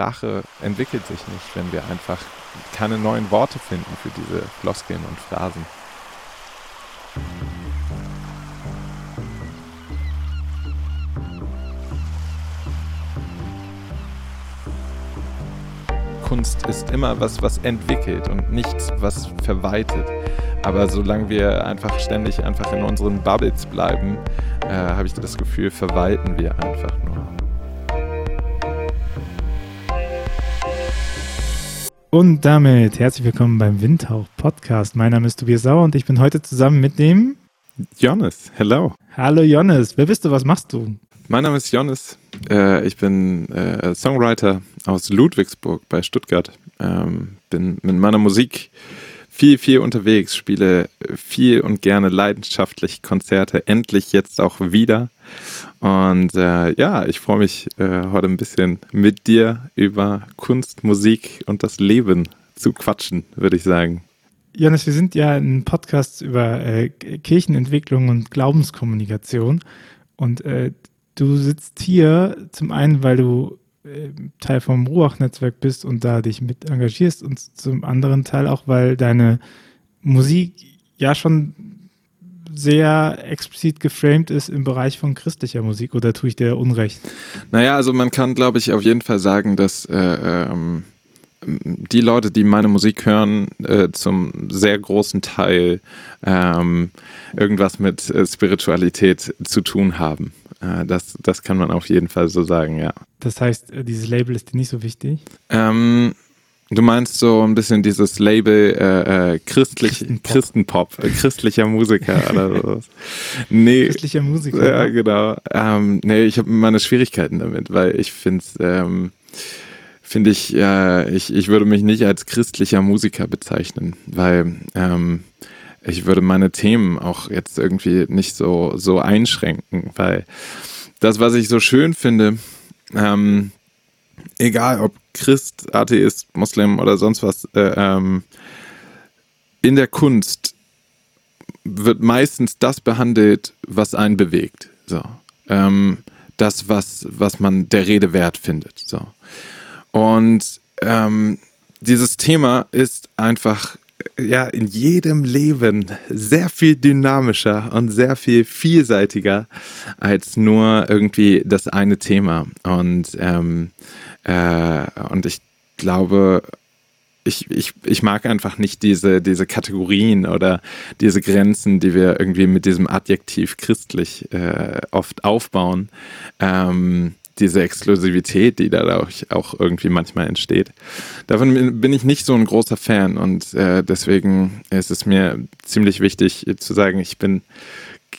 Sprache entwickelt sich nicht, wenn wir einfach keine neuen Worte finden für diese Floskeln und Phrasen. Kunst ist immer was, was entwickelt und nichts, was verwaltet. Aber solange wir einfach ständig einfach in unseren Bubbles bleiben, äh, habe ich das Gefühl, verwalten wir einfach nur. Und damit herzlich willkommen beim Windhauch Podcast. Mein Name ist Tobias Sauer und ich bin heute zusammen mit dem Jonas. Hello. Hallo Jonas. Wer bist du? Was machst du? Mein Name ist Jonas. Äh, ich bin äh, Songwriter aus Ludwigsburg bei Stuttgart. Ähm, bin mit meiner Musik viel, viel unterwegs, spiele viel und gerne leidenschaftlich Konzerte, endlich jetzt auch wieder. Und äh, ja, ich freue mich äh, heute ein bisschen mit dir über Kunst, Musik und das Leben zu quatschen, würde ich sagen. Jonas, wir sind ja ein Podcast über äh, Kirchenentwicklung und Glaubenskommunikation. Und äh, du sitzt hier zum einen, weil du äh, Teil vom Ruach-Netzwerk bist und da dich mit engagierst und zum anderen Teil auch, weil deine Musik ja schon sehr explizit geframed ist im Bereich von christlicher Musik oder tue ich dir Unrecht? Naja, also man kann, glaube ich, auf jeden Fall sagen, dass äh, ähm, die Leute, die meine Musik hören, äh, zum sehr großen Teil ähm, irgendwas mit äh, Spiritualität zu tun haben. Äh, das, das kann man auf jeden Fall so sagen, ja. Das heißt, äh, dieses Label ist dir nicht so wichtig? Ähm, du meinst so ein bisschen dieses Label äh, äh, christlich, Christenpop, Christenpop äh, christlicher Musiker oder sowas. Nee. Christlicher Musiker. Ja, ne? genau. Ähm, nee, ich habe meine Schwierigkeiten damit, weil ich finde es. Ähm, finde ich, äh, ich, ich würde mich nicht als christlicher Musiker bezeichnen, weil ähm, ich würde meine Themen auch jetzt irgendwie nicht so, so einschränken, weil das, was ich so schön finde, ähm, egal ob Christ, Atheist, Muslim oder sonst was, äh, ähm, in der Kunst wird meistens das behandelt, was einen bewegt. So. Ähm, das, was, was man der Rede wert findet. So. Und ähm, dieses Thema ist einfach ja in jedem Leben sehr viel dynamischer und sehr viel vielseitiger als nur irgendwie das eine Thema. Und, ähm, äh, und ich glaube, ich, ich, ich mag einfach nicht diese, diese Kategorien oder diese Grenzen, die wir irgendwie mit diesem Adjektiv christlich äh, oft aufbauen. Ähm, diese Exklusivität, die dadurch auch irgendwie manchmal entsteht. Davon bin ich nicht so ein großer Fan und äh, deswegen ist es mir ziemlich wichtig zu sagen, ich bin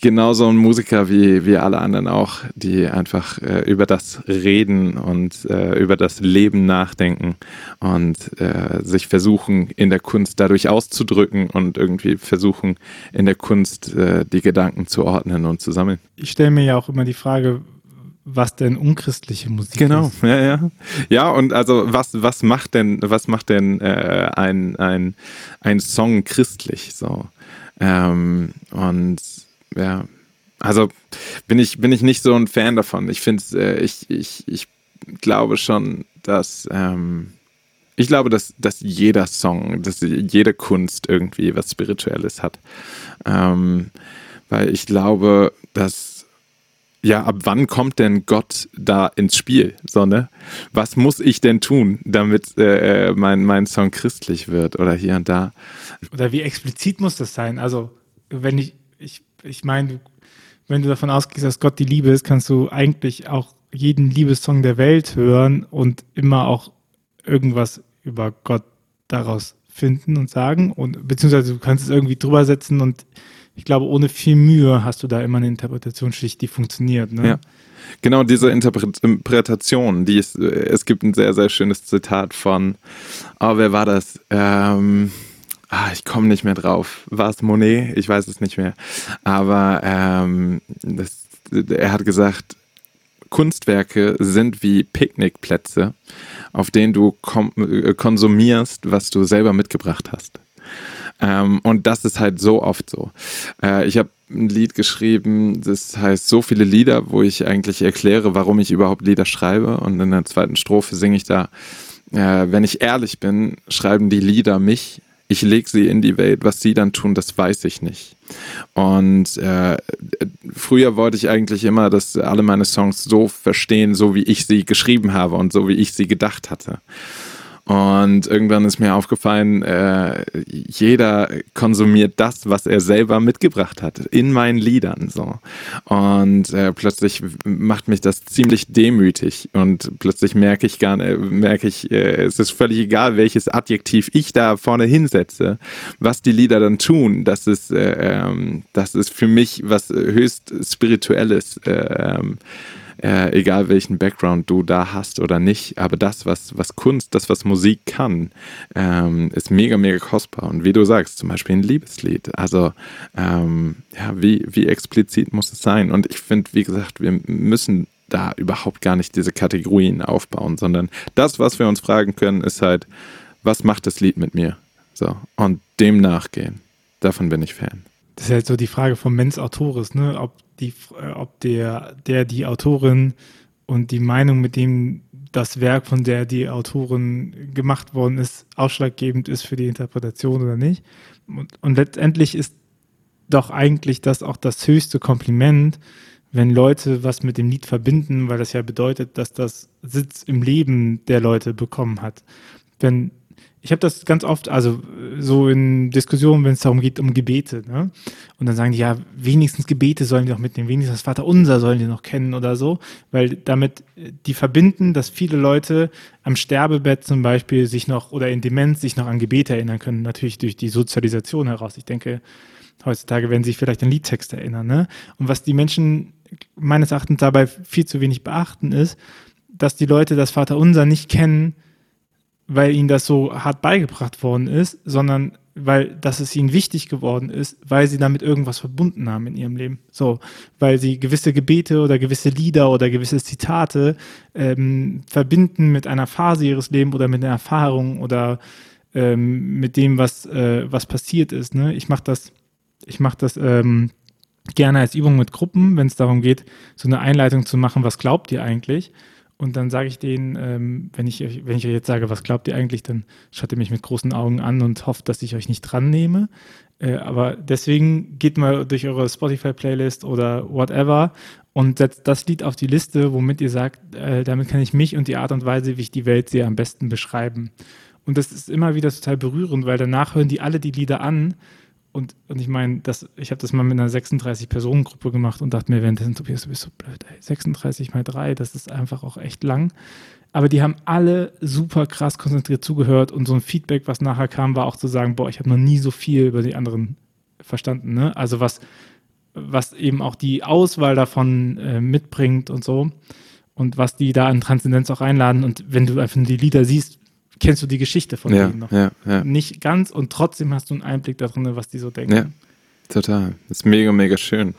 genauso ein Musiker wie, wie alle anderen auch, die einfach äh, über das reden und äh, über das Leben nachdenken und äh, sich versuchen, in der Kunst dadurch auszudrücken und irgendwie versuchen, in der Kunst äh, die Gedanken zu ordnen und zu sammeln. Ich stelle mir ja auch immer die Frage, was denn unchristliche Musik genau, ist. Genau, ja, ja. Ja, und also was, was macht denn, was macht denn äh, ein, ein, ein Song christlich so? Ähm, und ja, also bin ich, bin ich nicht so ein Fan davon. Ich finde äh, ich, ich, ich glaube schon, dass ähm, ich glaube, dass, dass jeder Song, dass jede Kunst irgendwie was Spirituelles hat. Ähm, weil ich glaube, dass ja, ab wann kommt denn Gott da ins Spiel? So, ne? Was muss ich denn tun, damit äh, äh, mein, mein Song christlich wird oder hier und da? Oder wie explizit muss das sein? Also, wenn ich, ich, meine, wenn du davon ausgehst, dass Gott die Liebe ist, kannst du eigentlich auch jeden Liebessong der Welt hören und immer auch irgendwas über Gott daraus finden und sagen. Und beziehungsweise du kannst es irgendwie drüber setzen und ich glaube, ohne viel Mühe hast du da immer eine Interpretationsschicht, die funktioniert. Ne? Ja. Genau, diese Interpretation, die ist, es gibt ein sehr, sehr schönes Zitat von, oh, wer war das? Ähm, ah, ich komme nicht mehr drauf. War es Monet? Ich weiß es nicht mehr. Aber ähm, das, er hat gesagt, Kunstwerke sind wie Picknickplätze, auf denen du äh, konsumierst, was du selber mitgebracht hast. Ähm, und das ist halt so oft so. Äh, ich habe ein Lied geschrieben, das heißt so viele Lieder, wo ich eigentlich erkläre, warum ich überhaupt Lieder schreibe. Und in der zweiten Strophe singe ich da, äh, wenn ich ehrlich bin, schreiben die Lieder mich. Ich lege sie in die Welt. Was sie dann tun, das weiß ich nicht. Und äh, früher wollte ich eigentlich immer, dass alle meine Songs so verstehen, so wie ich sie geschrieben habe und so wie ich sie gedacht hatte. Und irgendwann ist mir aufgefallen, äh, jeder konsumiert das, was er selber mitgebracht hat, in meinen Liedern. So. Und äh, plötzlich macht mich das ziemlich demütig. Und plötzlich merke ich gar nicht, merke ich, äh, es ist völlig egal, welches Adjektiv ich da vorne hinsetze, was die Lieder dann tun. Das ist, äh, ähm, das ist für mich was höchst Spirituelles. Äh, egal welchen Background du da hast oder nicht. Aber das, was, was Kunst, das, was Musik kann, ähm, ist mega, mega kostbar. Und wie du sagst, zum Beispiel ein Liebeslied. Also, ähm, ja, wie, wie explizit muss es sein? Und ich finde, wie gesagt, wir müssen da überhaupt gar nicht diese Kategorien aufbauen, sondern das, was wir uns fragen können, ist halt, was macht das Lied mit mir? So, und dem nachgehen. Davon bin ich Fan. Das ist halt so die Frage vom Mens Autoris, ne? Ob die, äh, ob der, der die Autorin und die Meinung, mit dem das Werk, von der die Autorin gemacht worden ist, ausschlaggebend ist für die Interpretation oder nicht. Und, und letztendlich ist doch eigentlich das auch das höchste Kompliment, wenn Leute was mit dem Lied verbinden, weil das ja bedeutet, dass das Sitz im Leben der Leute bekommen hat. Wenn ich habe das ganz oft, also so in Diskussionen, wenn es darum geht, um Gebete, ne? Und dann sagen die, ja, wenigstens Gebete sollen die noch mitnehmen, wenigstens das Vaterunser sollen die noch kennen oder so, weil damit äh, die verbinden, dass viele Leute am Sterbebett zum Beispiel sich noch oder in Demenz sich noch an Gebete erinnern können, natürlich durch die Sozialisation heraus. Ich denke, heutzutage werden sie sich vielleicht an Liedtexte erinnern, ne? Und was die Menschen meines Erachtens dabei viel zu wenig beachten ist, dass die Leute das Vaterunser nicht kennen, weil ihnen das so hart beigebracht worden ist, sondern weil dass es ihnen wichtig geworden ist, weil sie damit irgendwas verbunden haben in ihrem Leben. So, weil sie gewisse Gebete oder gewisse Lieder oder gewisse Zitate ähm, verbinden mit einer Phase ihres Lebens oder mit einer Erfahrung oder ähm, mit dem, was, äh, was passiert ist. Ne? Ich mache das, ich mache das ähm, gerne als Übung mit Gruppen, wenn es darum geht, so eine Einleitung zu machen, was glaubt ihr eigentlich? Und dann sage ich denen, ähm, wenn, ich, wenn ich euch jetzt sage, was glaubt ihr eigentlich, dann schaut ihr mich mit großen Augen an und hofft, dass ich euch nicht dran nehme. Äh, aber deswegen geht mal durch eure Spotify-Playlist oder whatever und setzt das Lied auf die Liste, womit ihr sagt, äh, damit kann ich mich und die Art und Weise, wie ich die Welt sehe, am besten beschreiben. Und das ist immer wieder total berührend, weil danach hören die alle die Lieder an und, und ich meine, ich habe das mal mit einer 36-Personen-Gruppe gemacht und dachte mir währenddessen, Tobias, du bist so blöd, ey. 36 mal 3, das ist einfach auch echt lang. Aber die haben alle super krass konzentriert zugehört und so ein Feedback, was nachher kam, war auch zu sagen, boah, ich habe noch nie so viel über die anderen verstanden. Ne? Also was, was eben auch die Auswahl davon äh, mitbringt und so und was die da an Transzendenz auch einladen. Und wenn du einfach die Lieder siehst, kennst du die Geschichte von ja, denen noch. Ja, ja. Nicht ganz und trotzdem hast du einen Einblick darin, was die so denken. Ja, total. Das ist mega, mega schön.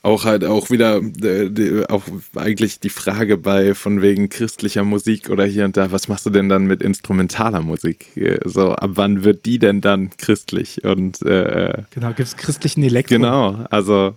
Auch halt auch wieder, äh, die, auch eigentlich die Frage bei von wegen christlicher Musik oder hier und da, was machst du denn dann mit instrumentaler Musik? So, ab wann wird die denn dann christlich? Und äh, genau, gibt es christlichen Elektro? Genau, also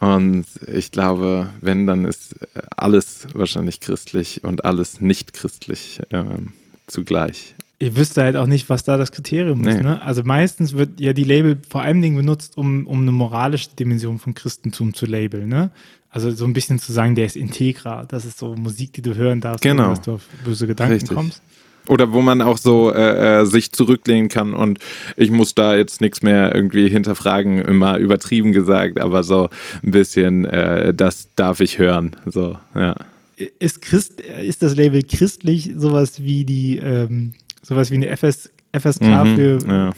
und ich glaube, wenn, dann ist alles wahrscheinlich christlich und alles nicht christlich. Ähm, zugleich. Ihr wisst halt auch nicht, was da das Kriterium nee. ist. Ne? Also meistens wird ja die Label vor allem Dingen benutzt, um, um eine moralische Dimension von Christentum zu labeln. Ne? Also so ein bisschen zu sagen, der ist integra. Das ist so Musik, die du hören darfst, genau. dass du auf böse Gedanken Richtig. kommst. Oder wo man auch so äh, äh, sich zurücklehnen kann und ich muss da jetzt nichts mehr irgendwie hinterfragen, immer übertrieben gesagt, aber so ein bisschen, äh, das darf ich hören. So, ja ist, Christ, ist das Label christlich sowas wie die, ähm, sowas wie eine FS, FSK mhm, für ja.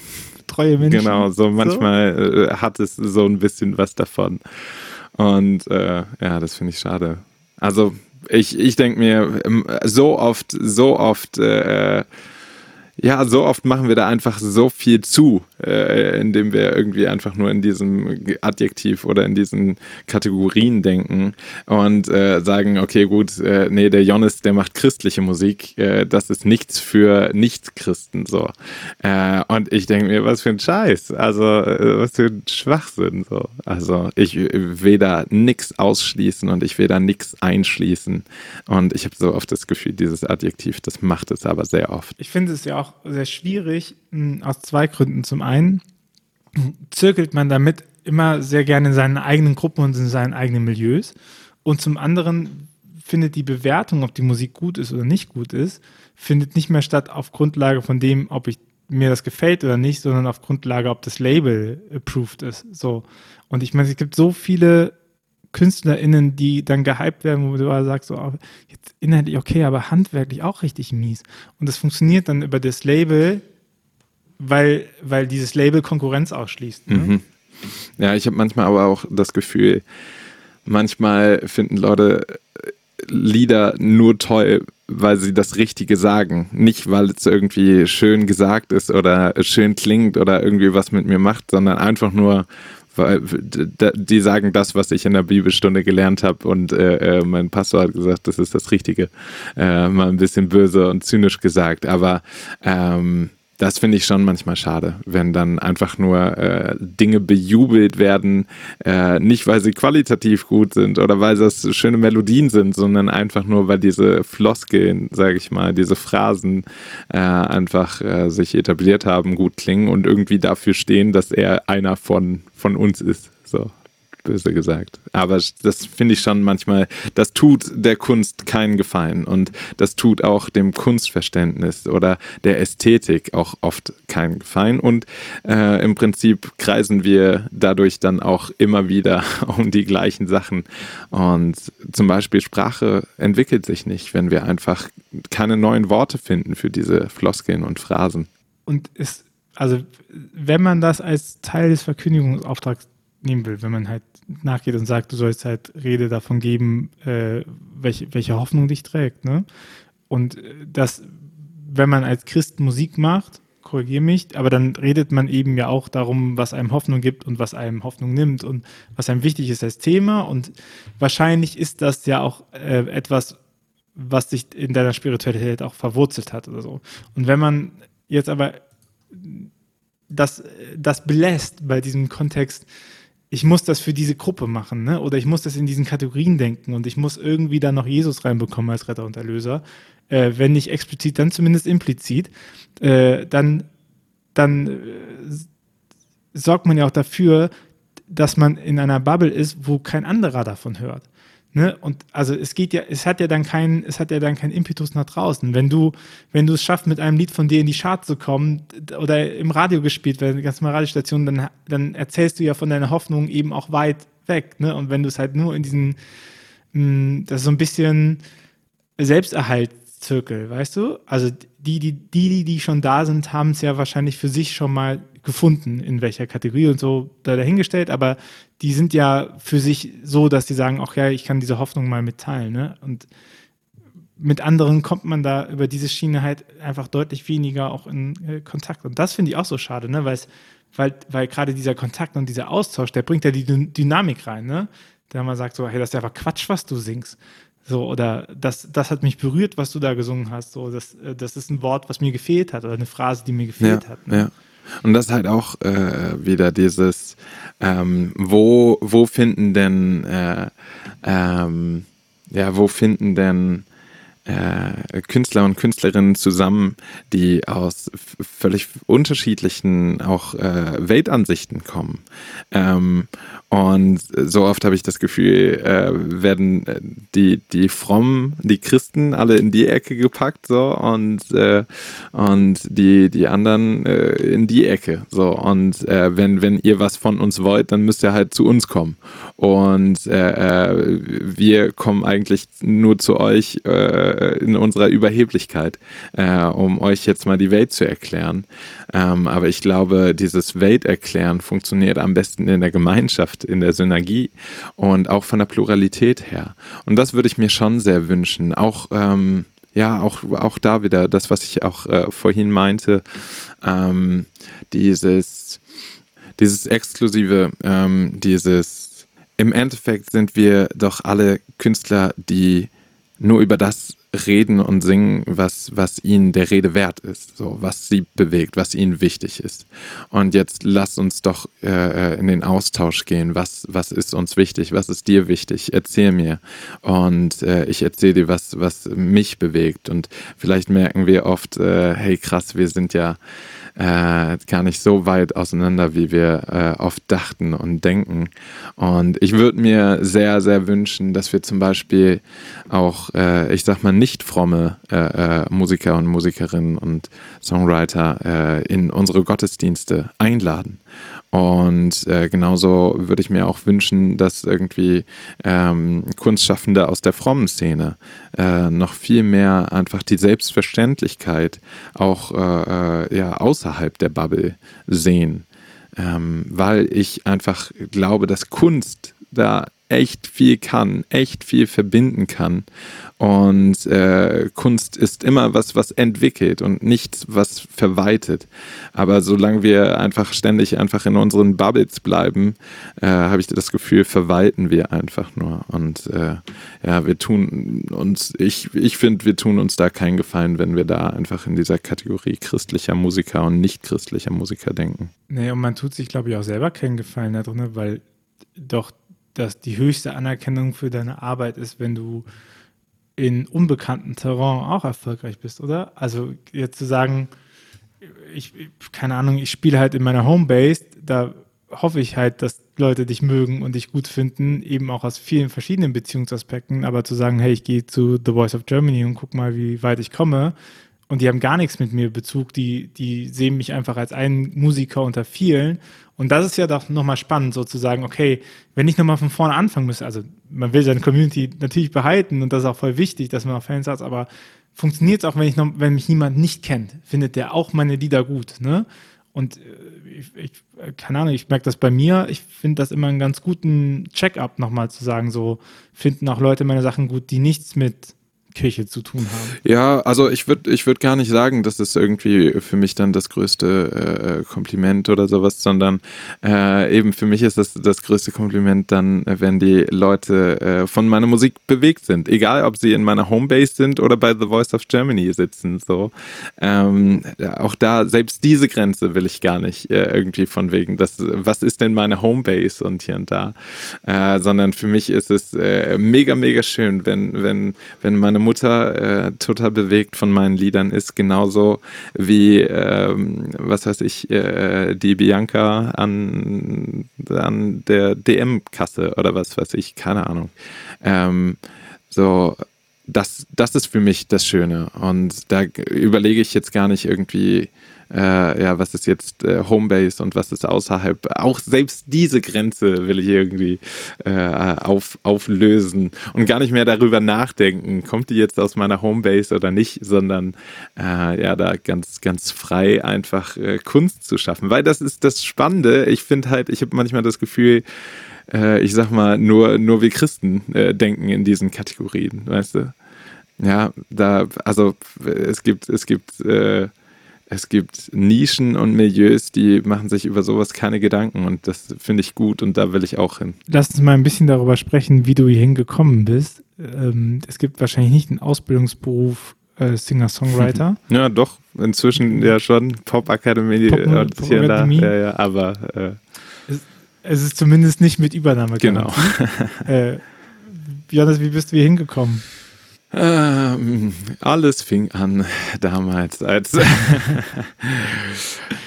treue Menschen? Genau, so manchmal so? Äh, hat es so ein bisschen was davon. Und äh, ja, das finde ich schade. Also ich, ich denke mir, ähm, so oft, so oft äh, ja, so oft machen wir da einfach so viel zu, äh, indem wir irgendwie einfach nur in diesem Adjektiv oder in diesen Kategorien denken und äh, sagen, okay, gut, äh, nee, der Jonas, der macht christliche Musik, äh, das ist nichts für Nicht-Christen so. Äh, und ich denke mir, was für ein Scheiß, also äh, was für ein Schwachsinn so. Also ich will da nichts ausschließen und ich will da nichts einschließen und ich habe so oft das Gefühl, dieses Adjektiv, das macht es aber sehr oft. Ich finde es ja auch auch sehr schwierig hm, aus zwei Gründen. Zum einen zirkelt man damit immer sehr gerne in seinen eigenen Gruppen und in seinen eigenen Milieus. Und zum anderen findet die Bewertung, ob die Musik gut ist oder nicht gut ist, findet nicht mehr statt auf Grundlage von dem, ob ich mir das gefällt oder nicht, sondern auf Grundlage, ob das Label approved ist. So. Und ich meine, es gibt so viele KünstlerInnen, die dann gehypt werden, wo du sagst, so, oh, jetzt inhaltlich okay, aber handwerklich auch richtig mies. Und das funktioniert dann über das Label, weil, weil dieses Label Konkurrenz ausschließt. Ne? Mhm. Ja, ich habe manchmal aber auch das Gefühl, manchmal finden Leute äh, Lieder nur toll, weil sie das Richtige sagen. Nicht, weil es irgendwie schön gesagt ist oder schön klingt oder irgendwie was mit mir macht, sondern einfach nur, weil die sagen das, was ich in der Bibelstunde gelernt habe und äh, äh, mein Pastor hat gesagt, das ist das Richtige. Äh, mal ein bisschen böse und zynisch gesagt, aber ähm, das finde ich schon manchmal schade, wenn dann einfach nur äh, Dinge bejubelt werden, äh, nicht weil sie qualitativ gut sind oder weil das schöne Melodien sind, sondern einfach nur, weil diese Floskeln, sage ich mal, diese Phrasen äh, einfach äh, sich etabliert haben, gut klingen und irgendwie dafür stehen, dass er einer von, von uns ist. So böse gesagt. Aber das finde ich schon manchmal, das tut der Kunst keinen Gefallen und das tut auch dem Kunstverständnis oder der Ästhetik auch oft keinen Gefallen. Und äh, im Prinzip kreisen wir dadurch dann auch immer wieder um die gleichen Sachen. Und zum Beispiel Sprache entwickelt sich nicht, wenn wir einfach keine neuen Worte finden für diese Floskeln und Phrasen. Und ist, also wenn man das als Teil des Verkündigungsauftrags nehmen will, wenn man halt nachgeht und sagt, du sollst halt Rede davon geben, äh, welche, welche Hoffnung dich trägt. Ne? Und das, wenn man als Christ Musik macht, korrigiere mich, aber dann redet man eben ja auch darum, was einem Hoffnung gibt und was einem Hoffnung nimmt und was einem wichtig ist als Thema. Und wahrscheinlich ist das ja auch äh, etwas, was sich in deiner Spiritualität auch verwurzelt hat oder so. Und wenn man jetzt aber das, das belässt bei diesem Kontext, ich muss das für diese Gruppe machen, ne? Oder ich muss das in diesen Kategorien denken und ich muss irgendwie da noch Jesus reinbekommen als Retter und Erlöser. Äh, wenn nicht explizit, dann zumindest implizit. Äh, dann dann äh, sorgt man ja auch dafür, dass man in einer Bubble ist, wo kein anderer davon hört. Ne? Und also es geht ja, es hat ja dann keinen, es hat ja dann keinen Impetus nach draußen. Wenn du, wenn du es schaffst, mit einem Lied von dir in die Chart zu kommen oder im Radio gespielt werden, ganz mal Radiostation, dann, dann erzählst du ja von deiner Hoffnung eben auch weit weg. Ne? Und wenn du es halt nur in diesen, mh, hm, das ist so ein bisschen Selbsterhaltszirkel, weißt du? Also die, die, die, die schon da sind, haben es ja wahrscheinlich für sich schon mal gefunden, in welcher Kategorie und so da dahingestellt, aber die sind ja für sich so, dass die sagen, ach ja, ich kann diese Hoffnung mal mitteilen. Ne? Und mit anderen kommt man da über diese Schiene halt einfach deutlich weniger auch in äh, Kontakt. Und das finde ich auch so schade, ne? weil, weil gerade dieser Kontakt und dieser Austausch, der bringt ja die D Dynamik rein, ne? Da man sagt so, hey, das ist einfach Quatsch, was du singst. So, oder das, das hat mich berührt, was du da gesungen hast. So, das, äh, das ist ein Wort, was mir gefehlt hat, oder eine Phrase, die mir gefehlt ja, hat. Ne? Ja. Und das ist halt auch äh, wieder dieses, ähm, wo, wo finden denn, äh, ähm, ja, wo finden denn äh, Künstler und Künstlerinnen zusammen, die aus völlig unterschiedlichen auch äh, Weltansichten kommen. Ähm, und so oft habe ich das Gefühl, äh, werden äh, die, die Frommen, die Christen alle in die Ecke gepackt, so, und, äh, und die, die anderen äh, in die Ecke, so. Und äh, wenn, wenn ihr was von uns wollt, dann müsst ihr halt zu uns kommen. Und äh, wir kommen eigentlich nur zu euch in unserer Überheblichkeit, um euch jetzt mal die Welt zu erklären. Ähm, aber ich glaube, dieses Welterklären funktioniert am besten in der Gemeinschaft in der Synergie und auch von der Pluralität her. Und das würde ich mir schon sehr wünschen. Auch ähm, ja, auch, auch da wieder das, was ich auch äh, vorhin meinte, ähm, dieses, dieses Exklusive, ähm, dieses, im Endeffekt sind wir doch alle Künstler, die nur über das reden und singen, was, was ihnen der Rede wert ist, so was sie bewegt, was ihnen wichtig ist. Und jetzt lass uns doch äh, in den Austausch gehen. Was, was ist uns wichtig? Was ist dir wichtig? Erzähl mir. Und äh, ich erzähle dir, was, was mich bewegt. Und vielleicht merken wir oft, äh, hey krass, wir sind ja äh, gar nicht so weit auseinander, wie wir äh, oft dachten und denken. Und ich würde mir sehr, sehr wünschen, dass wir zum Beispiel auch, äh, ich sag mal, nicht fromme äh, äh, Musiker und Musikerinnen und Songwriter äh, in unsere Gottesdienste einladen und äh, genauso würde ich mir auch wünschen, dass irgendwie ähm, Kunstschaffende aus der frommen Szene äh, noch viel mehr einfach die Selbstverständlichkeit auch äh, äh, ja, außerhalb der Bubble sehen. Ähm, weil ich einfach glaube, dass Kunst da echt viel kann, echt viel verbinden kann. Und äh, Kunst ist immer was, was entwickelt und nichts, was verweitet. Aber solange wir einfach ständig einfach in unseren Bubbles bleiben, äh, habe ich das Gefühl, verwalten wir einfach nur. Und äh, ja, wir tun uns, ich, ich finde, wir tun uns da keinen Gefallen, wenn wir da einfach in dieser Kategorie christlicher Musiker und nicht christlicher Musiker denken. Nee, und man tut sich, glaube ich, auch selber keinen Gefallen da drin, weil doch dass die höchste Anerkennung für deine Arbeit ist, wenn du in unbekanntem Terrain auch erfolgreich bist, oder? Also jetzt zu sagen, ich, keine Ahnung, ich spiele halt in meiner Homebase, da hoffe ich halt, dass Leute dich mögen und dich gut finden, eben auch aus vielen verschiedenen Beziehungsaspekten, aber zu sagen, hey, ich gehe zu The Voice of Germany und guck mal, wie weit ich komme, und die haben gar nichts mit mir Bezug, die, die sehen mich einfach als einen Musiker unter vielen. Und das ist ja doch nochmal spannend, sozusagen, okay, wenn ich nochmal von vorne anfangen müsste, also man will seine Community natürlich behalten und das ist auch voll wichtig, dass man auch Fans hat, aber funktioniert es auch, wenn ich noch, wenn mich niemand nicht kennt, findet der auch meine Lieder gut, ne? Und äh, ich, ich keine Ahnung, ich merke das bei mir, ich finde das immer einen ganz guten Check-up nochmal zu sagen, so finden auch Leute meine Sachen gut, die nichts mit Kirche zu tun haben. Ja, also ich würde ich würd gar nicht sagen, das ist irgendwie für mich dann das größte äh, Kompliment oder sowas, sondern äh, eben für mich ist das das größte Kompliment dann, wenn die Leute äh, von meiner Musik bewegt sind. Egal, ob sie in meiner Homebase sind oder bei The Voice of Germany sitzen. So. Ähm, auch da, selbst diese Grenze will ich gar nicht äh, irgendwie von wegen, das, was ist denn meine Homebase und hier und da. Äh, sondern für mich ist es äh, mega, mega schön, wenn, wenn, wenn meine Mutter äh, total bewegt von meinen Liedern ist, genauso wie, ähm, was weiß ich, äh, die Bianca an, an der DM-Kasse oder was weiß ich, keine Ahnung. Ähm, so, das, das ist für mich das Schöne. Und da überlege ich jetzt gar nicht irgendwie, äh, ja, was ist jetzt äh, Homebase und was ist außerhalb. Auch selbst diese Grenze will ich irgendwie äh, auf, auflösen und gar nicht mehr darüber nachdenken, kommt die jetzt aus meiner Homebase oder nicht, sondern äh, ja, da ganz, ganz frei einfach äh, Kunst zu schaffen. Weil das ist das Spannende. Ich finde halt, ich habe manchmal das Gefühl, äh, ich sag mal, nur, nur wir Christen denken in diesen Kategorien, weißt du? Ja, da, also es gibt, es gibt es gibt Nischen und Milieus, die machen sich über sowas keine Gedanken und das finde ich gut und da will ich auch hin. Lass uns mal ein bisschen darüber sprechen, wie du hierhin gekommen bist. Ähm, es gibt wahrscheinlich nicht einen Ausbildungsberuf äh, Singer-Songwriter. Ja, doch, inzwischen ja schon Pop Academy Pop, und Pop hier da, ja, ja, aber äh, es, es, ist zumindest nicht mit Übernahme. Genau. äh, Johannes, wie bist du hier hingekommen? Ähm, alles fing an damals, als.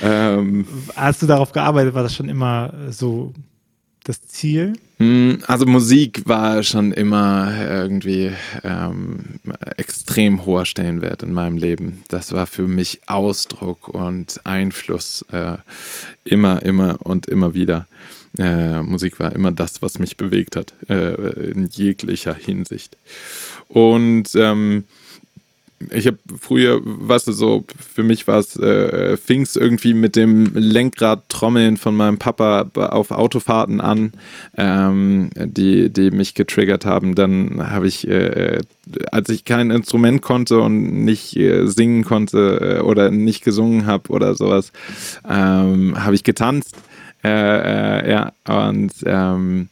ähm, Hast du darauf gearbeitet? War das schon immer so das Ziel? Hm, also Musik war schon immer irgendwie ähm, extrem hoher Stellenwert in meinem Leben. Das war für mich Ausdruck und Einfluss äh, immer, immer und immer wieder. Äh, Musik war immer das, was mich bewegt hat, äh, in jeglicher Hinsicht. Und ähm, ich habe früher, weißt du, so, für mich war es, äh, fing es irgendwie mit dem Lenkrad-Trommeln von meinem Papa auf Autofahrten an, ähm, die, die mich getriggert haben. Dann habe ich, äh, als ich kein Instrument konnte und nicht äh, singen konnte äh, oder nicht gesungen habe oder sowas, ähm, habe ich getanzt. Äh, äh, ja, und ähm,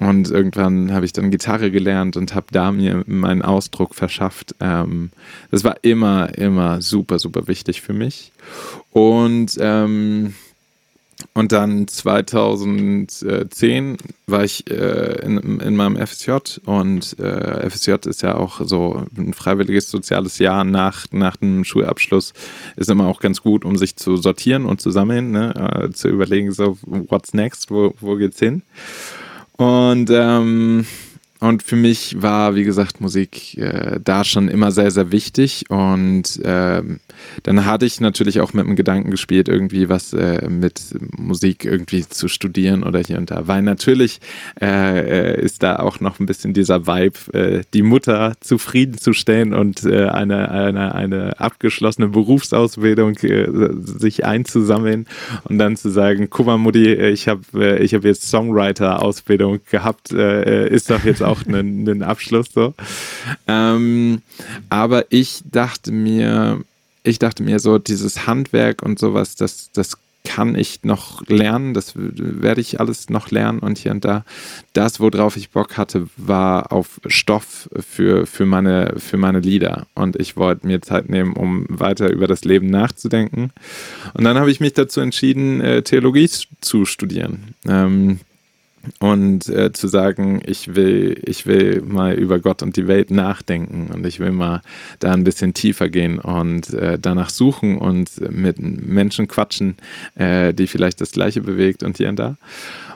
und irgendwann habe ich dann Gitarre gelernt und habe da mir meinen Ausdruck verschafft. Ähm, das war immer, immer super, super wichtig für mich. Und, ähm, und dann 2010 war ich äh, in, in meinem FSJ und äh, FSJ ist ja auch so ein freiwilliges soziales Jahr nach, nach dem Schulabschluss. Ist immer auch ganz gut, um sich zu sortieren und zu sammeln, ne? äh, zu überlegen, so, what's next, wo, wo geht's hin? Und, ähm, und für mich war, wie gesagt, Musik äh, da schon immer sehr, sehr wichtig. Und ähm, dann hatte ich natürlich auch mit dem Gedanken gespielt, irgendwie was äh, mit Musik irgendwie zu studieren oder hier und da. Weil natürlich äh, ist da auch noch ein bisschen dieser Vibe, äh, die Mutter zufriedenzustellen und äh, eine, eine, eine abgeschlossene Berufsausbildung äh, sich einzusammeln und dann zu sagen, guck mal Mutti, ich habe ich hab jetzt Songwriter-Ausbildung gehabt, ist doch jetzt auch ein, ein Abschluss so. Ähm, aber ich dachte mir, ich dachte mir so, dieses Handwerk und sowas, das, das kann ich noch lernen, das werde ich alles noch lernen und hier und da. Das, worauf ich Bock hatte, war auf Stoff für, für, meine, für meine Lieder. Und ich wollte mir Zeit nehmen, um weiter über das Leben nachzudenken. Und dann habe ich mich dazu entschieden, äh, Theologie zu studieren. Ähm, und äh, zu sagen, ich will, ich will mal über Gott und die Welt nachdenken und ich will mal da ein bisschen tiefer gehen und äh, danach suchen und mit Menschen quatschen, äh, die vielleicht das Gleiche bewegt und hier und da.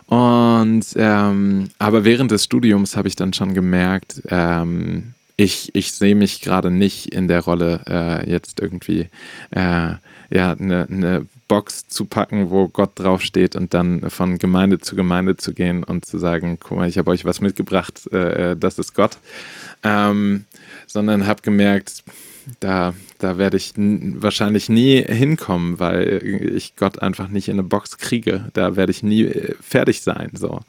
Und ähm, aber während des Studiums habe ich dann schon gemerkt, ähm, ich, ich sehe mich gerade nicht in der Rolle, äh, jetzt irgendwie äh, ja, eine ne Box zu packen, wo Gott draufsteht und dann von Gemeinde zu Gemeinde zu gehen und zu sagen, guck mal, ich habe euch was mitgebracht, äh, das ist Gott. Ähm, sondern habe gemerkt, da, da werde ich wahrscheinlich nie hinkommen, weil ich Gott einfach nicht in eine Box kriege. Da werde ich nie äh, fertig sein. So.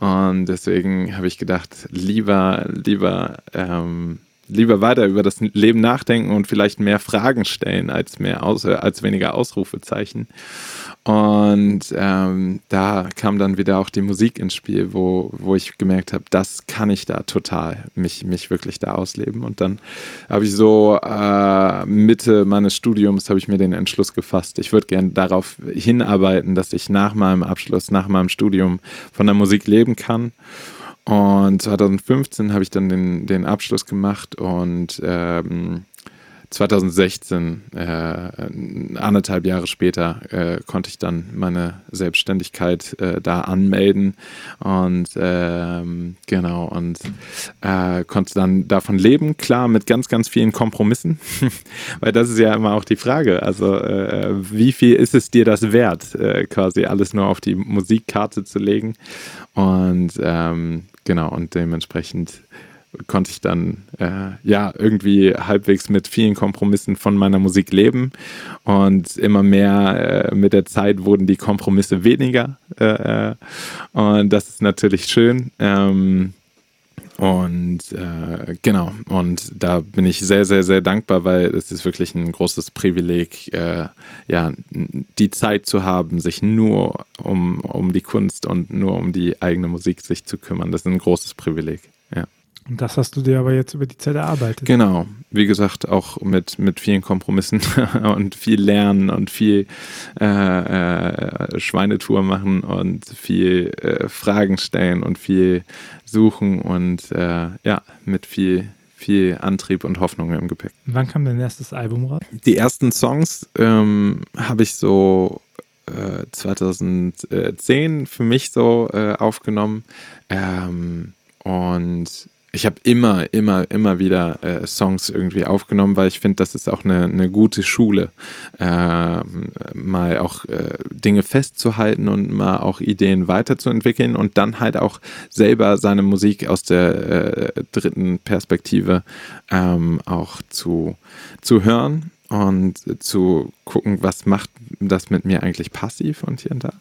Und deswegen habe ich gedacht, lieber, lieber ähm, lieber weiter über das Leben nachdenken und vielleicht mehr Fragen stellen als mehr aus, als weniger Ausrufezeichen. Und ähm, da kam dann wieder auch die Musik ins Spiel, wo, wo ich gemerkt habe, das kann ich da total, mich, mich wirklich da ausleben. Und dann habe ich so äh, Mitte meines Studiums habe ich mir den Entschluss gefasst, ich würde gerne darauf hinarbeiten, dass ich nach meinem Abschluss, nach meinem Studium von der Musik leben kann. Und 2015 habe ich dann den, den Abschluss gemacht und ähm, 2016, äh, anderthalb Jahre später, äh, konnte ich dann meine Selbstständigkeit äh, da anmelden und ähm, genau und äh, konnte dann davon leben, klar mit ganz, ganz vielen Kompromissen, weil das ist ja immer auch die Frage, also äh, wie viel ist es dir das wert, äh, quasi alles nur auf die Musikkarte zu legen? Und ähm, genau und dementsprechend konnte ich dann äh, ja irgendwie halbwegs mit vielen Kompromissen von meiner Musik leben und immer mehr äh, mit der Zeit wurden die Kompromisse weniger äh, äh und das ist natürlich schön. Ähm, und äh, genau, und da bin ich sehr, sehr, sehr dankbar, weil es ist wirklich ein großes Privileg, äh, ja, die Zeit zu haben, sich nur um, um die Kunst und nur um die eigene Musik sich zu kümmern. Das ist ein großes Privileg. Und das hast du dir aber jetzt über die Zeit erarbeitet. Genau. Wie gesagt, auch mit, mit vielen Kompromissen und viel Lernen und viel äh, äh, Schweinetour machen und viel äh, Fragen stellen und viel suchen und äh, ja, mit viel, viel Antrieb und Hoffnung im Gepäck. Wann kam dein erstes Album raus? Die ersten Songs ähm, habe ich so 2010 äh, für mich so äh, aufgenommen. Ähm, und ich habe immer, immer, immer wieder äh, Songs irgendwie aufgenommen, weil ich finde, das ist auch eine, eine gute Schule, äh, mal auch äh, Dinge festzuhalten und mal auch Ideen weiterzuentwickeln und dann halt auch selber seine Musik aus der äh, dritten Perspektive ähm, auch zu, zu hören und zu gucken, was macht das mit mir eigentlich passiv und hier und da.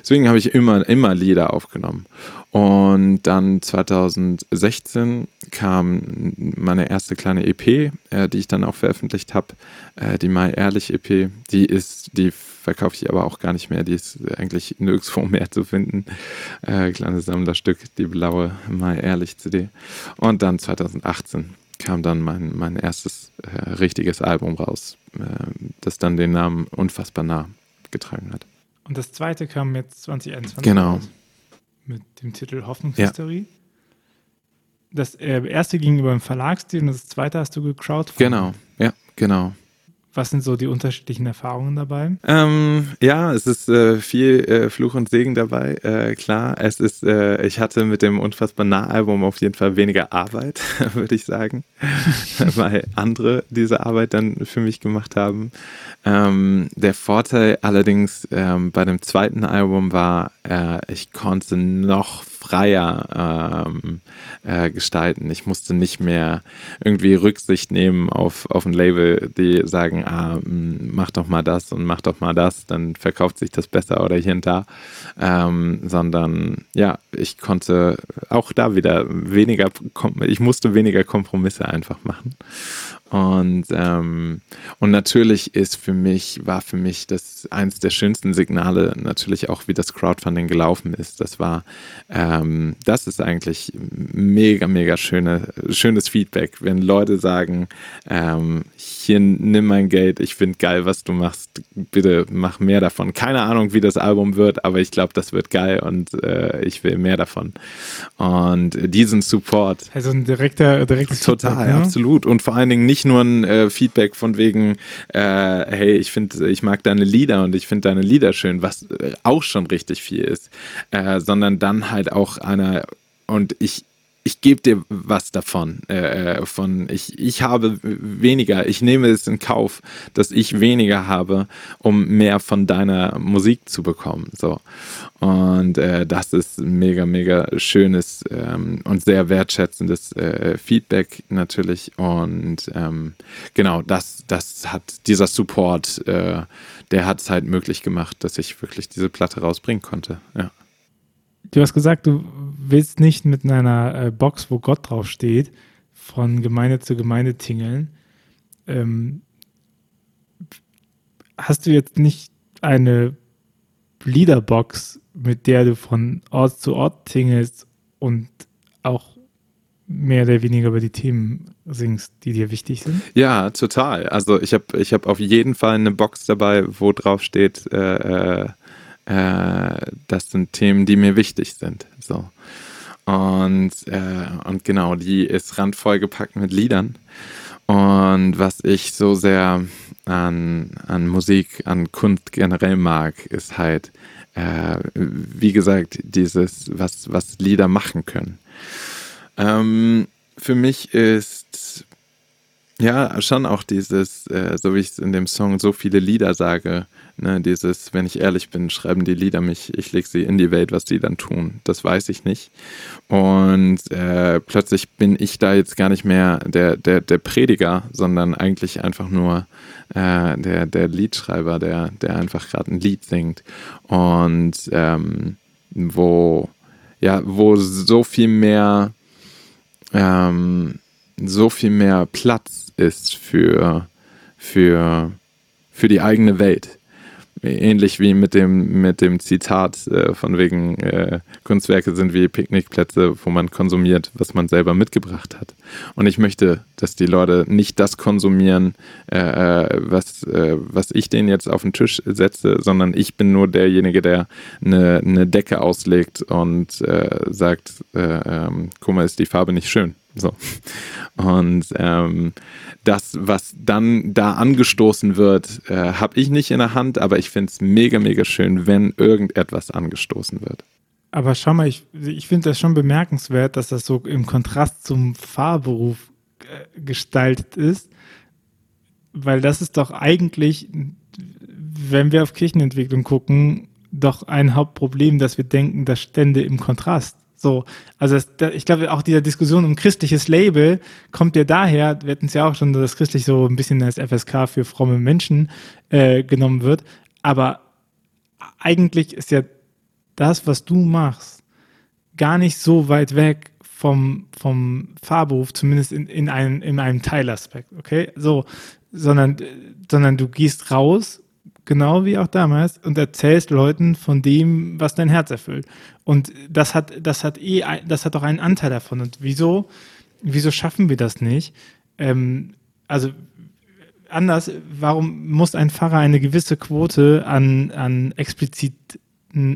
Deswegen habe ich immer, immer Lieder aufgenommen. Und dann 2016 kam meine erste kleine EP, äh, die ich dann auch veröffentlicht habe, äh, die Mai Ehrlich EP. Die ist, die verkaufe ich aber auch gar nicht mehr. Die ist eigentlich nirgendwo mehr zu finden. Äh, kleines Sammlerstück, die blaue Mai Ehrlich CD. Und dann 2018 kam dann mein, mein erstes äh, richtiges Album raus, äh, das dann den Namen Unfassbar nah getragen hat. Und das zweite kam jetzt 2021 genau. raus mit dem Titel Hoffnungshistorie. Ja. Das äh, erste ging über den Verlagsstil und das zweite hast du gecrowdfundet. Genau, ja, genau. Was sind so die unterschiedlichen Erfahrungen dabei? Ähm, ja, es ist äh, viel äh, Fluch und Segen dabei. Äh, klar, es ist, äh, ich hatte mit dem unfassbar Nah-Album auf jeden Fall weniger Arbeit, würde ich sagen, weil andere diese Arbeit dann für mich gemacht haben. Ähm, der Vorteil allerdings ähm, bei dem zweiten Album war, äh, ich konnte noch freier ähm, äh, gestalten. Ich musste nicht mehr irgendwie Rücksicht nehmen auf, auf ein Label, die sagen, ah, mm, mach doch mal das und mach doch mal das, dann verkauft sich das besser oder hier und da. Ähm, sondern ja, ich konnte auch da wieder weniger, ich musste weniger Kompromisse einfach machen. Und, ähm, und natürlich ist für mich, war für mich das eins der schönsten Signale natürlich auch, wie das Crowdfunding gelaufen ist. Das war, ähm, das ist eigentlich mega, mega schöne, schönes Feedback, wenn Leute sagen, ähm, hier nimm mein Geld, ich finde geil, was du machst, bitte mach mehr davon. Keine Ahnung, wie das Album wird, aber ich glaube, das wird geil und äh, ich will mehr davon. Und diesen Support. Also ein direkter, direktes Total, Feedback, ne? absolut. Und vor allen Dingen nicht nur ein äh, Feedback von wegen, äh, hey, ich finde, ich mag deine Lieder und ich finde deine Lieder schön, was äh, auch schon richtig viel ist, äh, sondern dann halt auch einer, und ich, ich gebe dir was davon. Äh, äh, von ich, ich habe weniger, ich nehme es in Kauf, dass ich weniger habe, um mehr von deiner Musik zu bekommen. So. Und äh, das ist mega, mega schönes ähm, und sehr wertschätzendes äh, Feedback natürlich. Und ähm, genau, das, das hat dieser Support, äh, der hat es halt möglich gemacht, dass ich wirklich diese Platte rausbringen konnte. Ja. Du hast gesagt, du willst nicht mit einer äh, Box, wo Gott draufsteht, von Gemeinde zu Gemeinde tingeln. Ähm, hast du jetzt nicht eine Liederbox, mit der du von Ort zu Ort tingelst und auch mehr oder weniger über die Themen singst, die dir wichtig sind? Ja, total. Also ich habe ich hab auf jeden Fall eine Box dabei, wo drauf steht, äh, äh das sind Themen, die mir wichtig sind. So. Und, äh, und genau, die ist randvoll gepackt mit Liedern. Und was ich so sehr an, an Musik, an Kunst generell mag, ist halt, äh, wie gesagt, dieses, was, was Lieder machen können. Ähm, für mich ist ja schon auch dieses, äh, so wie ich es in dem Song so viele Lieder sage, Ne, dieses, wenn ich ehrlich bin, schreiben die Lieder mich, ich lege sie in die Welt, was die dann tun. Das weiß ich nicht. Und äh, plötzlich bin ich da jetzt gar nicht mehr der, der, der Prediger, sondern eigentlich einfach nur äh, der, der Liedschreiber, der, der einfach gerade ein Lied singt. Und ähm, wo, ja, wo so viel mehr, ähm, so viel mehr Platz ist für, für, für die eigene Welt ähnlich wie mit dem, mit dem Zitat äh, von wegen äh, Kunstwerke sind wie Picknickplätze, wo man konsumiert, was man selber mitgebracht hat. Und ich möchte, dass die Leute nicht das konsumieren, äh, äh was, äh, was ich denen jetzt auf den Tisch setze, sondern ich bin nur derjenige, der eine, eine Decke auslegt und äh, sagt, ähm, guck mal, ist die Farbe nicht schön. So. Und ähm, das, was dann da angestoßen wird, äh, habe ich nicht in der Hand, aber ich finde es mega, mega schön, wenn irgendetwas angestoßen wird. Aber schau mal, ich, ich finde das schon bemerkenswert, dass das so im Kontrast zum Fahrberuf äh, gestaltet ist, weil das ist doch eigentlich, wenn wir auf Kirchenentwicklung gucken, doch ein Hauptproblem, dass wir denken, das stände im Kontrast. So, also das, ich glaube, auch diese Diskussion um christliches Label kommt ja daher, wir hatten es ja auch schon, dass christlich so ein bisschen als FSK für fromme Menschen äh, genommen wird, aber eigentlich ist ja das, was du machst, gar nicht so weit weg vom, vom Fahrberuf, zumindest in, in, einem, in einem Teilaspekt, okay? So, sondern, sondern du gehst raus, genau wie auch damals, und erzählst Leuten von dem, was dein Herz erfüllt. Und das hat, das hat eh, das hat auch einen Anteil davon. Und wieso, wieso schaffen wir das nicht? Ähm, also anders, warum muss ein Pfarrer eine gewisse Quote an, an explizit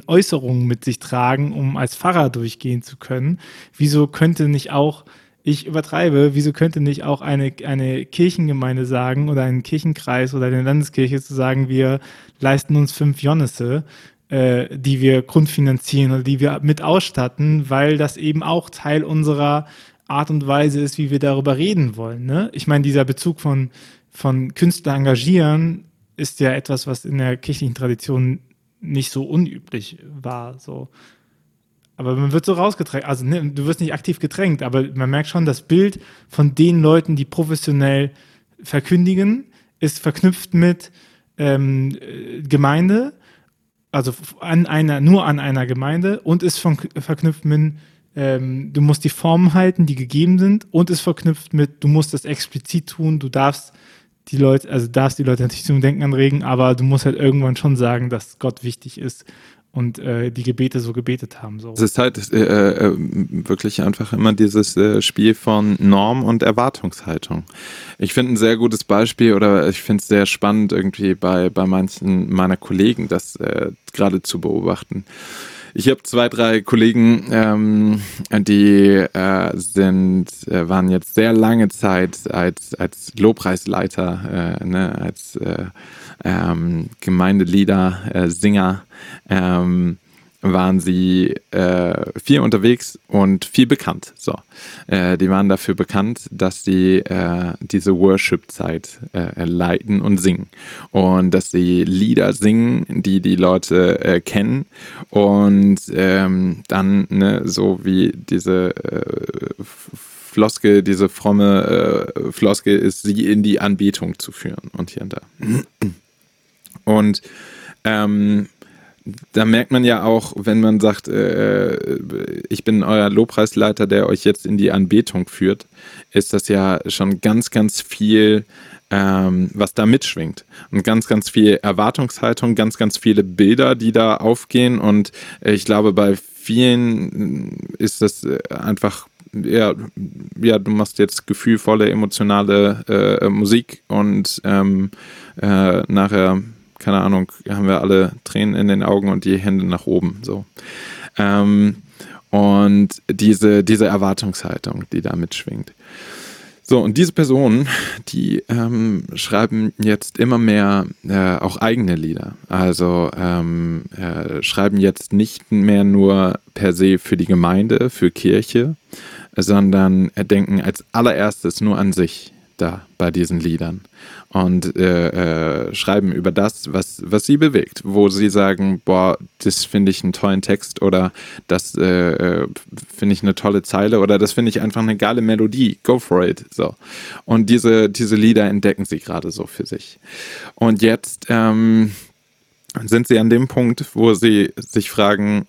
Äußerungen mit sich tragen, um als Pfarrer durchgehen zu können. Wieso könnte nicht auch, ich übertreibe, wieso könnte nicht auch eine, eine Kirchengemeinde sagen oder ein Kirchenkreis oder eine Landeskirche zu sagen, wir leisten uns fünf Jonnisse, äh, die wir grundfinanzieren oder die wir mit ausstatten, weil das eben auch Teil unserer Art und Weise ist, wie wir darüber reden wollen. Ne? Ich meine, dieser Bezug von, von Künstler engagieren ist ja etwas, was in der kirchlichen Tradition nicht so unüblich war. So. Aber man wird so rausgedrängt. Also ne, du wirst nicht aktiv gedrängt, aber man merkt schon, das Bild von den Leuten, die professionell verkündigen, ist verknüpft mit ähm, Gemeinde, also an einer, nur an einer Gemeinde und ist von, verknüpft mit, ähm, du musst die Formen halten, die gegeben sind und ist verknüpft mit, du musst das explizit tun, du darfst die Leute, also darfst die Leute natürlich zum Denken anregen, aber du musst halt irgendwann schon sagen, dass Gott wichtig ist und äh, die Gebete so gebetet haben. So. Es ist halt äh, äh, wirklich einfach immer dieses äh, Spiel von Norm und Erwartungshaltung. Ich finde ein sehr gutes Beispiel oder ich finde es sehr spannend irgendwie bei, bei manchen meiner Kollegen, das äh, gerade zu beobachten. Ich habe zwei, drei Kollegen, ähm, die äh, sind, äh, waren jetzt sehr lange Zeit als, als Lobpreisleiter, äh, ne, als äh, ähm, Gemeindelieder, äh, Singer. Ähm, waren sie äh, viel unterwegs und viel bekannt. So, äh, die waren dafür bekannt, dass sie äh, diese Worship-Zeit äh, leiten und singen und dass sie Lieder singen, die die Leute äh, kennen und ähm, dann ne, so wie diese äh, Floske, diese fromme Floske ist, sie in die Anbetung zu führen und hier und da. Und ähm, da merkt man ja auch, wenn man sagt, äh, ich bin euer Lobpreisleiter, der euch jetzt in die Anbetung führt, ist das ja schon ganz, ganz viel, ähm, was da mitschwingt. Und ganz, ganz viel Erwartungshaltung, ganz, ganz viele Bilder, die da aufgehen. Und ich glaube, bei vielen ist das einfach ja, ja, du machst jetzt gefühlvolle, emotionale äh, Musik und ähm, äh, nachher keine Ahnung, haben wir alle Tränen in den Augen und die Hände nach oben. So. Ähm, und diese, diese Erwartungshaltung, die da mitschwingt. So, und diese Personen, die ähm, schreiben jetzt immer mehr äh, auch eigene Lieder. Also ähm, äh, schreiben jetzt nicht mehr nur per se für die Gemeinde, für Kirche, sondern denken als allererstes nur an sich da bei diesen Liedern und äh, äh, schreiben über das, was, was sie bewegt, wo sie sagen, boah, das finde ich einen tollen Text oder das äh, äh, finde ich eine tolle Zeile oder das finde ich einfach eine geile Melodie, go for it. So. Und diese, diese Lieder entdecken sie gerade so für sich. Und jetzt ähm, sind sie an dem Punkt, wo sie sich fragen,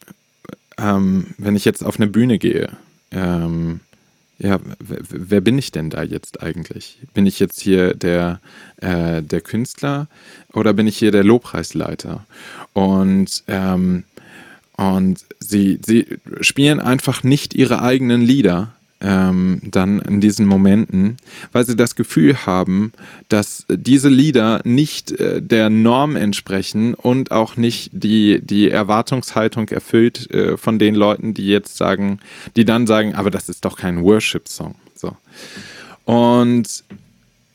ähm, wenn ich jetzt auf eine Bühne gehe, ähm, ja, wer bin ich denn da jetzt eigentlich? Bin ich jetzt hier der, äh, der Künstler oder bin ich hier der Lobpreisleiter? Und, ähm, und sie, sie spielen einfach nicht ihre eigenen Lieder, ähm, dann in diesen Momenten, weil sie das Gefühl haben, dass diese Lieder nicht äh, der Norm entsprechen und auch nicht die, die Erwartungshaltung erfüllt äh, von den Leuten, die jetzt sagen, die dann sagen, aber das ist doch kein Worship-Song. So. Und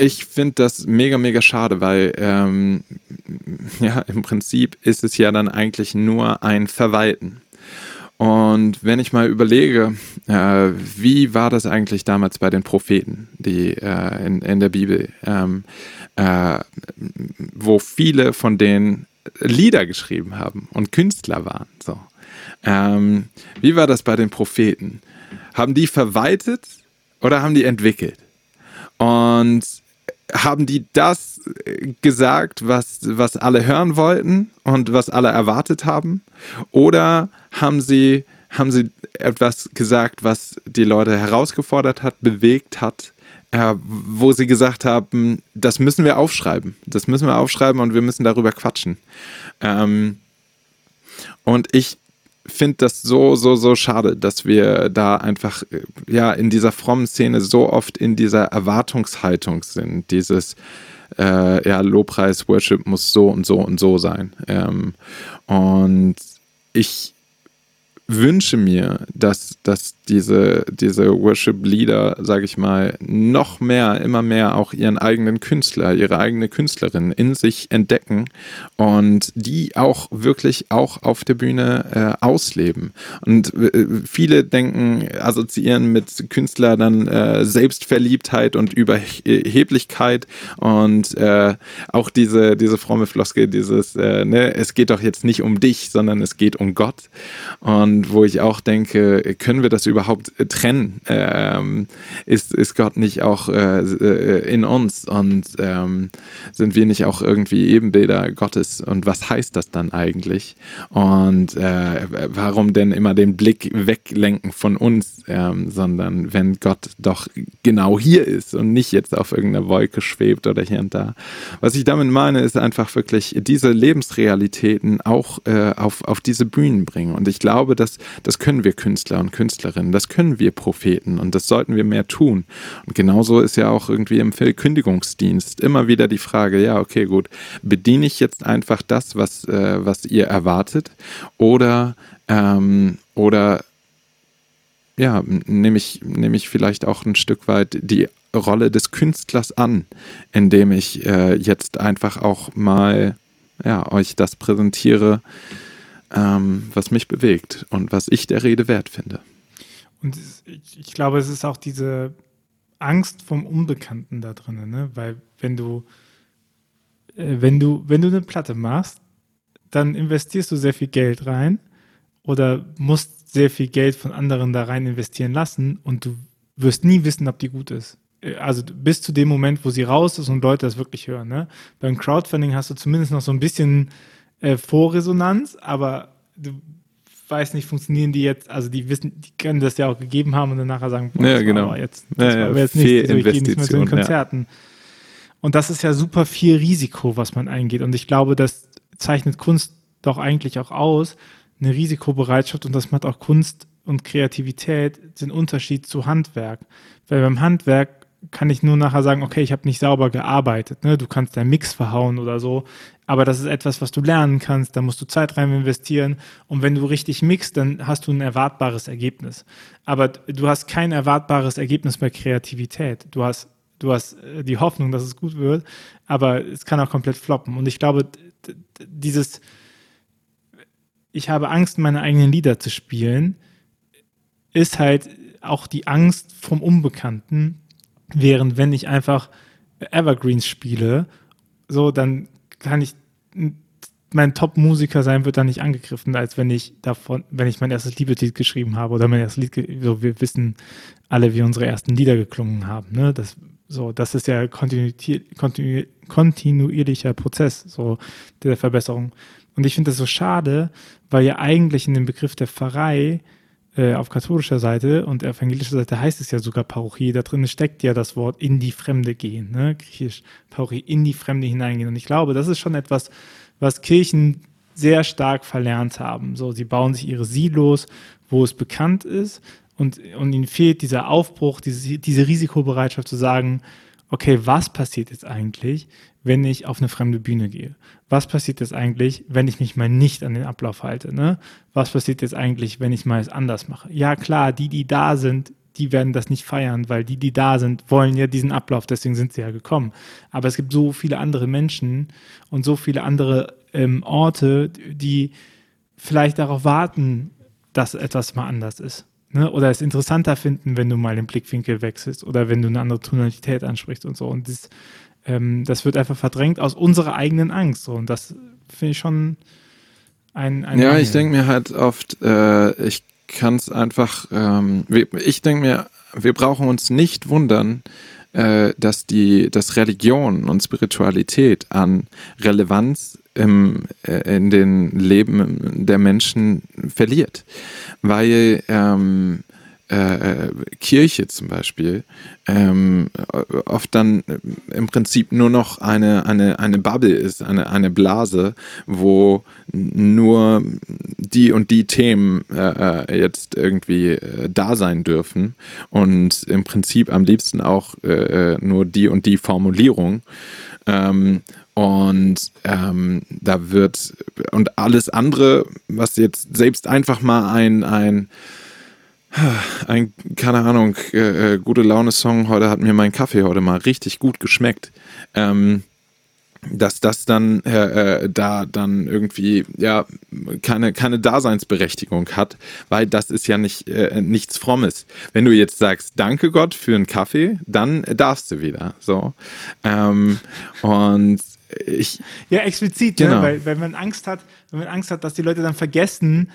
ich finde das mega, mega schade, weil ähm, ja, im Prinzip ist es ja dann eigentlich nur ein Verwalten. Und wenn ich mal überlege, äh, wie war das eigentlich damals bei den Propheten, die äh, in, in der Bibel, ähm, äh, wo viele von denen Lieder geschrieben haben und Künstler waren. So. Ähm, wie war das bei den Propheten? Haben die verwaltet oder haben die entwickelt? Und haben die das gesagt, was, was alle hören wollten und was alle erwartet haben? Oder haben sie, haben sie etwas gesagt, was die Leute herausgefordert hat, bewegt hat, äh, wo sie gesagt haben, das müssen wir aufschreiben. Das müssen wir aufschreiben und wir müssen darüber quatschen. Ähm, und ich finde das so, so, so schade, dass wir da einfach äh, ja in dieser frommen Szene so oft in dieser Erwartungshaltung sind. Dieses äh, ja, Lobpreis, Worship muss so und so und so sein. Ähm, und ich wünsche mir, dass, dass diese, diese Worship-Leader, sage ich mal, noch mehr, immer mehr auch ihren eigenen Künstler, ihre eigene Künstlerin in sich entdecken und die auch wirklich auch auf der Bühne äh, ausleben. Und äh, viele denken, assoziieren mit Künstler dann äh, Selbstverliebtheit und Überheblichkeit und äh, auch diese, diese fromme Floske, dieses, äh, ne, es geht doch jetzt nicht um dich, sondern es geht um Gott. Und wo ich auch denke, können wir das überhaupt äh, trennen? Ähm, ist, ist Gott nicht auch äh, äh, in uns und ähm, sind wir nicht auch irgendwie Ebenbilder Gottes? Und was heißt das dann eigentlich? Und äh, warum denn immer den Blick weglenken von uns, ähm, sondern wenn Gott doch genau hier ist und nicht jetzt auf irgendeiner Wolke schwebt oder hier und da. Was ich damit meine, ist einfach wirklich diese Lebensrealitäten auch äh, auf, auf diese Bühnen bringen. Und ich glaube, dass das, das können wir Künstler und Künstlerinnen, das können wir Propheten und das sollten wir mehr tun. Und genauso ist ja auch irgendwie im Verkündigungsdienst immer wieder die Frage, ja, okay, gut, bediene ich jetzt einfach das, was, äh, was ihr erwartet oder, ähm, oder ja, nehme ich, nehme ich vielleicht auch ein Stück weit die Rolle des Künstlers an, indem ich äh, jetzt einfach auch mal ja, euch das präsentiere, ähm, was mich bewegt und was ich der Rede wert finde. Und ich, glaube, es ist auch diese Angst vom Unbekannten da drin, ne? weil wenn du, äh, wenn du, wenn du eine Platte machst, dann investierst du sehr viel Geld rein oder musst sehr viel Geld von anderen da rein investieren lassen und du wirst nie wissen, ob die gut ist. Äh, also bis zu dem Moment, wo sie raus ist und Leute das wirklich hören. Ne? Beim Crowdfunding hast du zumindest noch so ein bisschen äh, Vorresonanz, aber du weißt nicht, funktionieren die jetzt, also die wissen, die können das ja auch gegeben haben und dann nachher sagen, boah, ja, genau. jetzt, das ja, war jetzt nicht, so, ich gehe nicht mehr zu den Konzerten. Ja. Und das ist ja super viel Risiko, was man eingeht. Und ich glaube, das zeichnet Kunst doch eigentlich auch aus, eine Risikobereitschaft und das macht auch Kunst und Kreativität den Unterschied zu Handwerk. Weil beim Handwerk kann ich nur nachher sagen, okay, ich habe nicht sauber gearbeitet. Ne? Du kannst deinen Mix verhauen oder so. Aber das ist etwas, was du lernen kannst. Da musst du Zeit rein investieren. Und wenn du richtig mixt, dann hast du ein erwartbares Ergebnis. Aber du hast kein erwartbares Ergebnis bei Kreativität. Du hast, du hast äh, die Hoffnung, dass es gut wird. Aber es kann auch komplett floppen. Und ich glaube, dieses, ich habe Angst, meine eigenen Lieder zu spielen, ist halt auch die Angst vom Unbekannten, Während wenn ich einfach Evergreens spiele, so, dann kann ich mein Top-Musiker sein, wird dann nicht angegriffen, als wenn ich davon, wenn ich mein erstes Liebeslied geschrieben habe oder mein erstes Lied, so wir wissen alle, wie unsere ersten Lieder geklungen haben. Ne? Das, so, das ist ja kontinu, kontinu, kontinuierlicher Prozess so der Verbesserung. Und ich finde das so schade, weil ja eigentlich in dem Begriff der Pfarrei äh, auf katholischer Seite und evangelischer Seite heißt es ja sogar Parochie. Da drin steckt ja das Wort in die Fremde gehen, ne? griechisch Parochie, in die Fremde hineingehen. Und ich glaube, das ist schon etwas, was Kirchen sehr stark verlernt haben. So, sie bauen sich ihre Silos, wo es bekannt ist und, und ihnen fehlt dieser Aufbruch, diese, diese Risikobereitschaft zu sagen, okay, was passiert jetzt eigentlich, wenn ich auf eine fremde Bühne gehe? Was passiert jetzt eigentlich, wenn ich mich mal nicht an den Ablauf halte? Ne? Was passiert jetzt eigentlich, wenn ich mal es anders mache? Ja, klar, die, die da sind, die werden das nicht feiern, weil die, die da sind, wollen ja diesen Ablauf, deswegen sind sie ja gekommen. Aber es gibt so viele andere Menschen und so viele andere ähm, Orte, die vielleicht darauf warten, dass etwas mal anders ist. Ne? Oder es interessanter finden, wenn du mal den Blickwinkel wechselst oder wenn du eine andere Tonalität ansprichst und so. Und das, ähm, das wird einfach verdrängt aus unserer eigenen Angst. So. Und das finde ich schon ein. ein ja, Mangel. ich denke mir halt oft, äh, ich kann es einfach, ähm, ich denke mir, wir brauchen uns nicht wundern, äh, dass die, dass Religion und Spiritualität an Relevanz im, äh, in den Leben der Menschen verliert. Weil ähm, äh, äh, Kirche zum Beispiel ähm, oft dann im Prinzip nur noch eine, eine, eine Bubble ist, eine, eine Blase, wo nur die und die Themen äh, äh jetzt irgendwie äh, da sein dürfen und im Prinzip am liebsten auch äh, nur die und die Formulierung. Ähm, und ähm, da wird, und alles andere, was jetzt selbst einfach mal ein, ein ein, keine Ahnung, äh, äh, gute Laune-Song. Heute hat mir mein Kaffee heute mal richtig gut geschmeckt. Ähm, dass das dann äh, äh, da dann irgendwie ja keine keine Daseinsberechtigung hat, weil das ist ja nicht äh, nichts Frommes. Wenn du jetzt sagst Danke Gott für einen Kaffee, dann darfst du wieder so ähm, und ich ja explizit, ne? genau. ne? weil wenn man Angst hat, wenn man Angst hat, dass die Leute dann vergessen,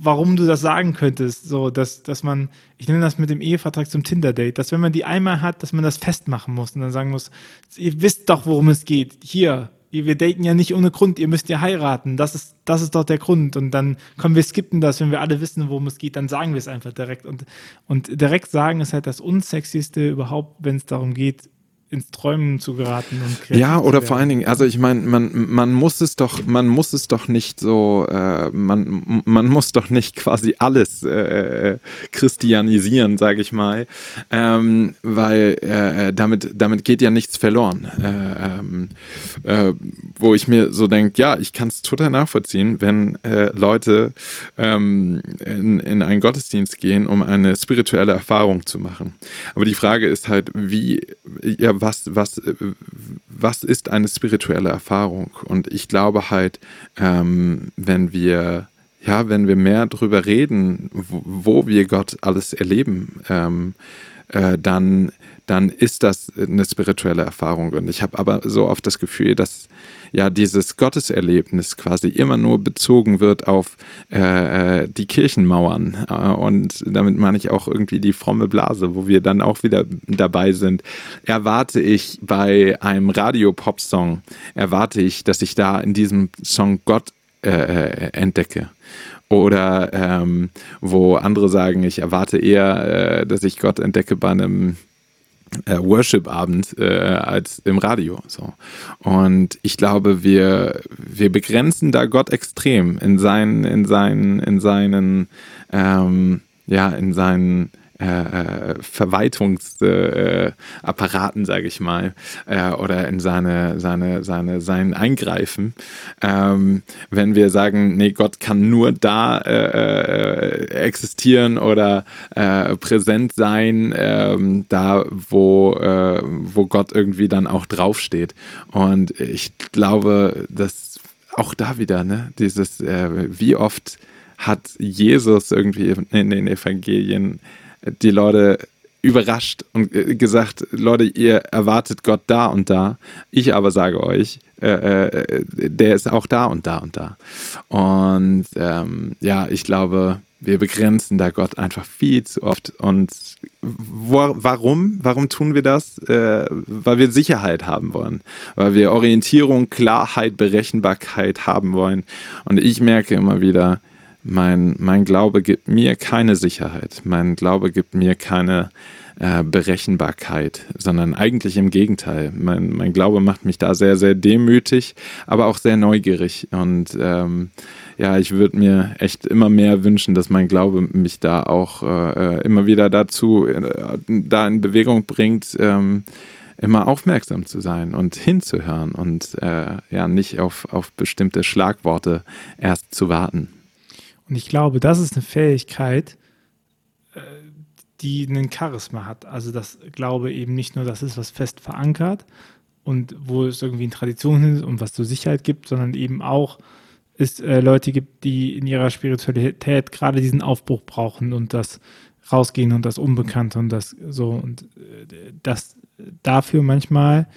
warum du das sagen könntest. So, dass, dass man, ich nenne das mit dem Ehevertrag zum Tinder-Date, dass wenn man die einmal hat, dass man das festmachen muss und dann sagen muss, ihr wisst doch, worum es geht. Hier, wir daten ja nicht ohne Grund, ihr müsst ja heiraten. Das ist, das ist doch der Grund. Und dann kommen wir skippen das, wenn wir alle wissen, worum es geht, dann sagen wir es einfach direkt. Und, und direkt sagen ist halt das Unsexyste überhaupt, wenn es darum geht, ins Träumen zu geraten und Ja, oder vor allen Dingen, also ich meine, man, man muss es doch, man muss es doch nicht so, äh, man, man muss doch nicht quasi alles äh, christianisieren, sage ich mal, ähm, weil äh, damit, damit geht ja nichts verloren. Äh, ähm, äh, wo ich mir so denke, ja, ich kann es total nachvollziehen, wenn äh, Leute ähm, in, in einen Gottesdienst gehen, um eine spirituelle Erfahrung zu machen. Aber die Frage ist halt, wie, ja, was, was, was ist eine spirituelle Erfahrung? Und ich glaube halt, ähm, wenn wir ja, wenn wir mehr darüber reden, wo, wo wir Gott alles erleben, ähm, äh, dann, dann ist das eine spirituelle Erfahrung. Und ich habe aber so oft das Gefühl, dass ja dieses Gotteserlebnis quasi immer nur bezogen wird auf äh, äh, die Kirchenmauern. Äh, und damit meine ich auch irgendwie die fromme Blase, wo wir dann auch wieder dabei sind. Erwarte ich bei einem Radio-Pop-Song, erwarte ich, dass ich da in diesem Song Gott äh, äh entdecke oder ähm, wo andere sagen, ich erwarte eher, äh, dass ich Gott entdecke bei einem äh, Worship-Abend äh, als im Radio. So. Und ich glaube, wir, wir begrenzen da Gott extrem in seinen, in seinen, in seinen, ähm, ja, in seinen äh, Verwaltungsapparaten, äh, sage ich mal, äh, oder in seine, seine, seine, sein Eingreifen. Ähm, wenn wir sagen, nee, Gott kann nur da existieren oder präsent sein, ähm, da wo, wo Gott irgendwie dann auch draufsteht. Und ich glaube, dass auch da wieder, ne, dieses, wie oft hat Jesus irgendwie in den Evangelien die Leute überrascht und äh, gesagt, Leute, ihr erwartet Gott da und da. Ich aber sage euch, äh, äh, der ist auch da und da und da. Und ähm, ja, ich glaube, wir begrenzen da Gott einfach viel zu oft. Und wo, warum? Warum tun wir das? Äh, weil wir Sicherheit haben wollen, weil wir Orientierung, Klarheit, Berechenbarkeit haben wollen. Und ich merke immer wieder, mein, mein Glaube gibt mir keine Sicherheit. Mein Glaube gibt mir keine äh, Berechenbarkeit, sondern eigentlich im Gegenteil. Mein, mein Glaube macht mich da sehr, sehr demütig, aber auch sehr neugierig. Und ähm, ja, ich würde mir echt immer mehr wünschen, dass mein Glaube mich da auch äh, immer wieder dazu, äh, da in Bewegung bringt, ähm, immer aufmerksam zu sein und hinzuhören und äh, ja, nicht auf, auf bestimmte Schlagworte erst zu warten. Und ich glaube, das ist eine Fähigkeit, äh, die einen Charisma hat. Also das Glaube eben nicht nur, das ist was fest verankert und wo es irgendwie eine Tradition ist und was zur Sicherheit gibt, sondern eben auch es äh, Leute gibt, die in ihrer Spiritualität gerade diesen Aufbruch brauchen und das rausgehen und das Unbekannte und das so und äh, das dafür manchmal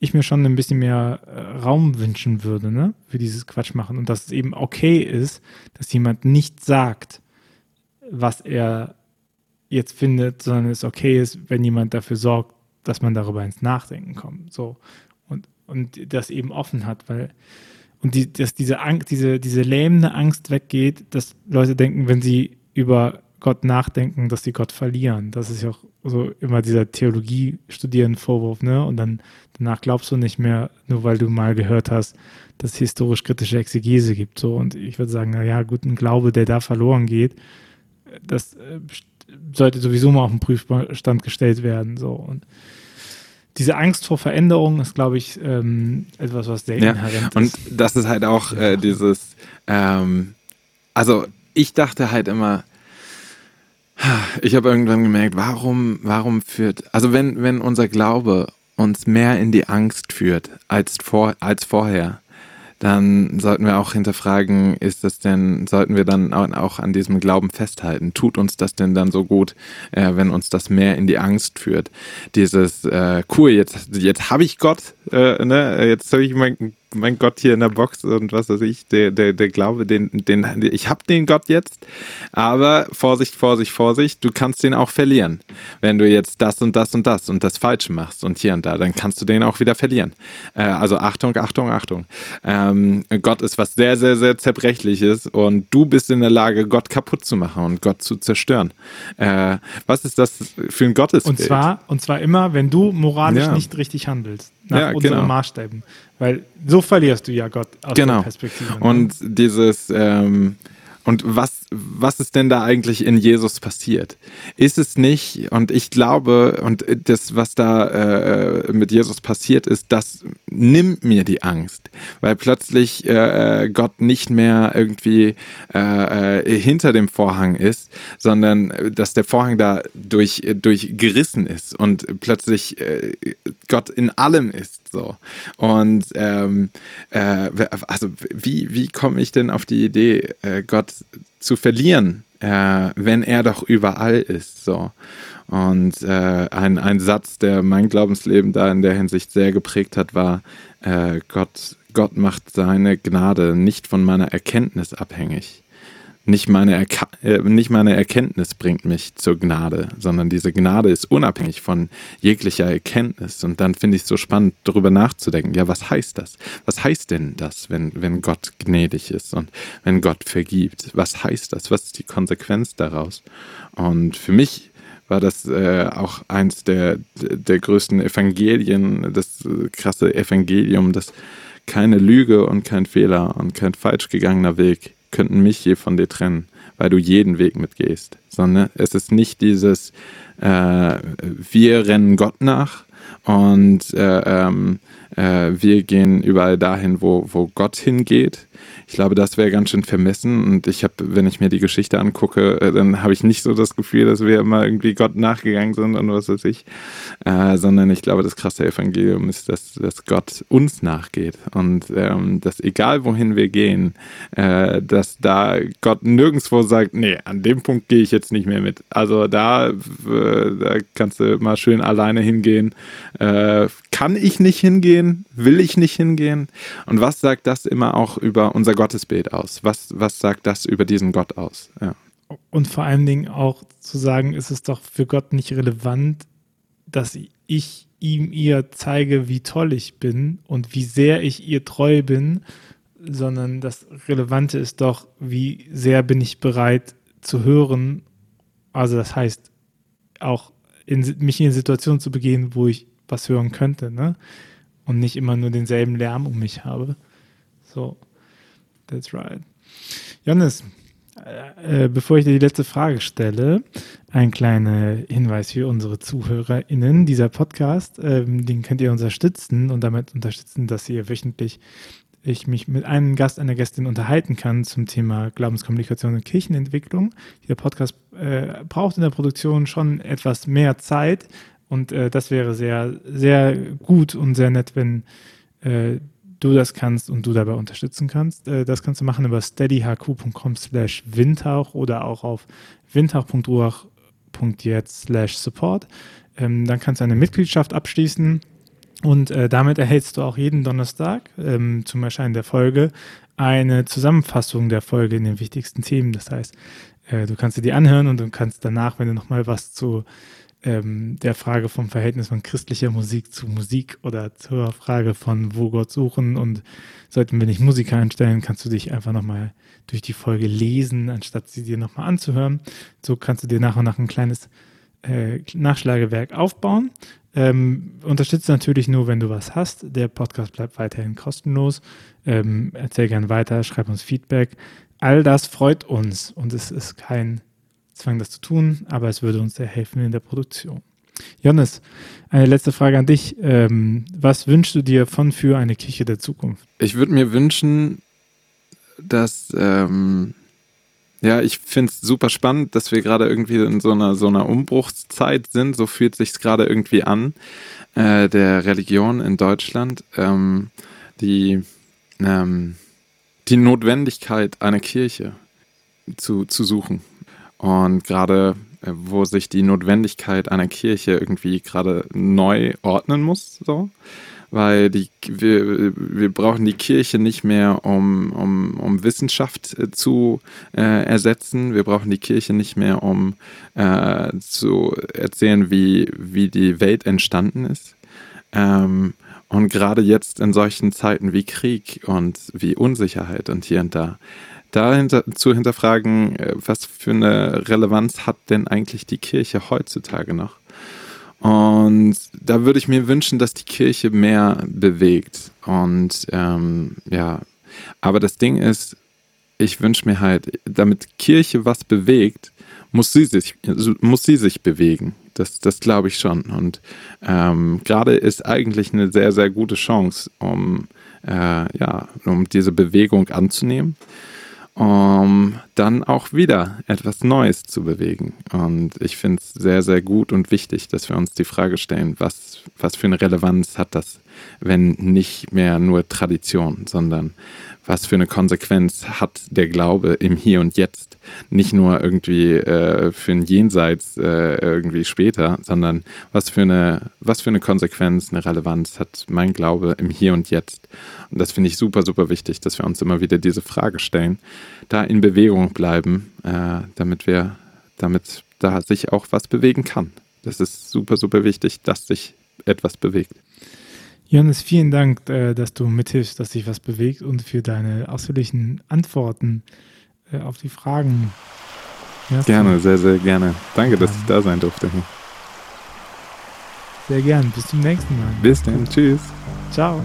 ich mir schon ein bisschen mehr äh, Raum wünschen würde, ne, für dieses Quatsch machen und dass es eben okay ist, dass jemand nicht sagt, was er jetzt findet, sondern es okay ist, wenn jemand dafür sorgt, dass man darüber ins Nachdenken kommt, so. Und und das eben offen hat, weil und die, dass diese Angst, diese, diese lähmende Angst weggeht, dass Leute denken, wenn sie über Gott nachdenken, dass sie Gott verlieren. Das ist ja auch so immer dieser Theologie-Studieren-Vorwurf, ne? Und dann danach glaubst du nicht mehr, nur weil du mal gehört hast, dass es historisch-kritische Exegese gibt. So, und ich würde sagen, naja, gut, ein Glaube, der da verloren geht, das äh, sollte sowieso mal auf den Prüfstand gestellt werden. So. Und diese Angst vor Veränderung ist, glaube ich, ähm, etwas, was sehr ja, inhärent ist. Und das ist halt auch äh, dieses, ähm, also ich dachte halt immer, ich habe irgendwann gemerkt, warum, warum führt, also wenn, wenn unser Glaube uns mehr in die Angst führt als, vor, als vorher, dann sollten wir auch hinterfragen, ist das denn, sollten wir dann auch an diesem Glauben festhalten? Tut uns das denn dann so gut, äh, wenn uns das mehr in die Angst führt? Dieses, äh, cool, jetzt, jetzt habe ich Gott, äh, ne? jetzt habe ich mein mein Gott hier in der Box und was weiß ich, der, der, der Glaube, den, den, ich habe den Gott jetzt, aber Vorsicht, Vorsicht, Vorsicht, du kannst den auch verlieren. Wenn du jetzt das und das und das und das Falsche machst und hier und da, dann kannst du den auch wieder verlieren. Äh, also Achtung, Achtung, Achtung. Ähm, Gott ist was sehr, sehr, sehr zerbrechliches und du bist in der Lage, Gott kaputt zu machen und Gott zu zerstören. Äh, was ist das für ein Gottesbild? Und zwar, und zwar immer, wenn du moralisch ja. nicht richtig handelst nach ja, unseren genau. Maßstäben. Weil so verlierst du ja Gott aus genau. der Perspektive. Ne? Und dieses, ähm, und was, was ist denn da eigentlich in Jesus passiert? Ist es nicht, und ich glaube, und das, was da äh, mit Jesus passiert ist, das nimmt mir die Angst, weil plötzlich äh, Gott nicht mehr irgendwie äh, äh hinter dem Vorhang ist, sondern äh, dass der Vorhang da durch, durch gerissen ist und plötzlich äh, Gott in allem ist. So. Und ähm, also wie, wie komme ich denn auf die Idee, Gott zu verlieren, äh, wenn er doch überall ist. So. Und äh, ein, ein Satz, der mein Glaubensleben da in der Hinsicht sehr geprägt hat, war, äh, Gott, Gott macht seine Gnade nicht von meiner Erkenntnis abhängig, nicht meine, Erka äh, nicht meine Erkenntnis bringt mich zur Gnade, sondern diese Gnade ist unabhängig von jeglicher Erkenntnis. Und dann finde ich es so spannend, darüber nachzudenken, ja, was heißt das? Was heißt denn das, wenn, wenn Gott gnädig ist und wenn Gott vergibt? Was heißt das? Was ist die Konsequenz daraus? Und für mich war das äh, auch eins der, der größten Evangelien, das äh, krasse Evangelium, das keine Lüge und kein Fehler und kein falsch gegangener Weg könnten mich je von dir trennen, weil du jeden Weg mitgehst. Sondern es ist nicht dieses, äh, wir rennen Gott nach und äh, ähm, äh, wir gehen überall dahin, wo, wo Gott hingeht, ich glaube, das wäre ganz schön vermessen. Und ich habe, wenn ich mir die Geschichte angucke, äh, dann habe ich nicht so das Gefühl, dass wir immer irgendwie Gott nachgegangen sind und was weiß ich. Äh, sondern ich glaube, das krasse Evangelium ist, dass, dass Gott uns nachgeht. Und ähm, dass egal wohin wir gehen, äh, dass da Gott nirgendwo sagt, nee, an dem Punkt gehe ich jetzt nicht mehr mit. Also da, äh, da kannst du mal schön alleine hingehen. Äh, kann ich nicht hingehen? Will ich nicht hingehen? Und was sagt das immer auch über unser Gottesbild aus? Was, was sagt das über diesen Gott aus? Ja. Und vor allen Dingen auch zu sagen, ist es doch für Gott nicht relevant, dass ich ihm ihr zeige, wie toll ich bin und wie sehr ich ihr treu bin, sondern das Relevante ist doch, wie sehr bin ich bereit zu hören. Also das heißt, auch in, mich in Situationen zu begehen, wo ich was hören könnte, ne? Und nicht immer nur denselben Lärm um mich habe. So. That's right. Johannes, äh, äh, bevor ich dir die letzte Frage stelle, ein kleiner Hinweis für unsere ZuhörerInnen. Dieser Podcast, ähm, den könnt ihr unterstützen und damit unterstützen, dass ihr wöchentlich ich mich mit einem Gast, einer Gästin unterhalten kann zum Thema Glaubenskommunikation und Kirchenentwicklung. Dieser Podcast äh, braucht in der Produktion schon etwas mehr Zeit und äh, das wäre sehr, sehr gut und sehr nett, wenn äh, du das kannst und du dabei unterstützen kannst. Äh, das kannst du machen über steadyhq.com slash windhauch oder auch auf windhauch.ruach.jetzt slash support. Ähm, dann kannst du eine Mitgliedschaft abschließen und äh, damit erhältst du auch jeden Donnerstag ähm, zum Erscheinen der Folge eine Zusammenfassung der Folge in den wichtigsten Themen. Das heißt, äh, du kannst dir die anhören und du kannst danach, wenn du nochmal was zu ähm, der Frage vom Verhältnis von christlicher Musik zu Musik oder zur Frage von wo Gott suchen und sollten wir nicht Musiker einstellen, kannst du dich einfach nochmal durch die Folge lesen, anstatt sie dir nochmal anzuhören. So kannst du dir nach und nach ein kleines äh, Nachschlagewerk aufbauen. Ähm, unterstützt natürlich nur, wenn du was hast. Der Podcast bleibt weiterhin kostenlos. Ähm, erzähl gern weiter, schreib uns Feedback. All das freut uns und es ist kein Zwang, das zu tun, aber es würde uns sehr helfen in der Produktion. Johannes, eine letzte Frage an dich. Ähm, was wünschst du dir von für eine Kirche der Zukunft? Ich würde mir wünschen, dass ähm, ja, ich finde es super spannend, dass wir gerade irgendwie in so einer, so einer Umbruchszeit sind. So fühlt sich gerade irgendwie an, äh, der Religion in Deutschland. Ähm, die, ähm, die Notwendigkeit einer Kirche zu, zu suchen. Und gerade, äh, wo sich die Notwendigkeit einer Kirche irgendwie gerade neu ordnen muss, so weil die, wir, wir brauchen die Kirche nicht mehr, um, um, um Wissenschaft äh, zu äh, ersetzen. Wir brauchen die Kirche nicht mehr, um äh, zu erzählen, wie, wie die Welt entstanden ist. Ähm, und gerade jetzt in solchen Zeiten wie Krieg und wie Unsicherheit und hier und da, da hinter, zu hinterfragen, äh, was für eine Relevanz hat denn eigentlich die Kirche heutzutage noch? Und da würde ich mir wünschen, dass die Kirche mehr bewegt. Und ähm, ja, aber das Ding ist, ich wünsche mir halt, damit Kirche was bewegt, muss sie sich, muss sie sich bewegen. Das, das glaube ich schon. Und ähm, gerade ist eigentlich eine sehr, sehr gute Chance, um, äh, ja, um diese Bewegung anzunehmen um dann auch wieder etwas Neues zu bewegen. Und ich finde es sehr, sehr gut und wichtig, dass wir uns die Frage stellen, was, was für eine Relevanz hat das, wenn nicht mehr nur Tradition, sondern was für eine Konsequenz hat der Glaube im Hier und Jetzt. Nicht nur irgendwie äh, für ein Jenseits äh, irgendwie später, sondern was für, eine, was für eine Konsequenz, eine Relevanz hat mein Glaube im Hier und Jetzt. Und das finde ich super, super wichtig, dass wir uns immer wieder diese Frage stellen, da in Bewegung bleiben, äh, damit wir, damit da sich auch was bewegen kann. Das ist super, super wichtig, dass sich etwas bewegt. Johannes, vielen Dank, äh, dass du mithilfst, dass sich was bewegt und für deine ausführlichen Antworten äh, auf die Fragen. Gerne, sehr, sehr gerne. Danke, dass ich da sein durfte. Sehr gern. Bis zum nächsten Mal. Bis dann. Tschüss. Ciao.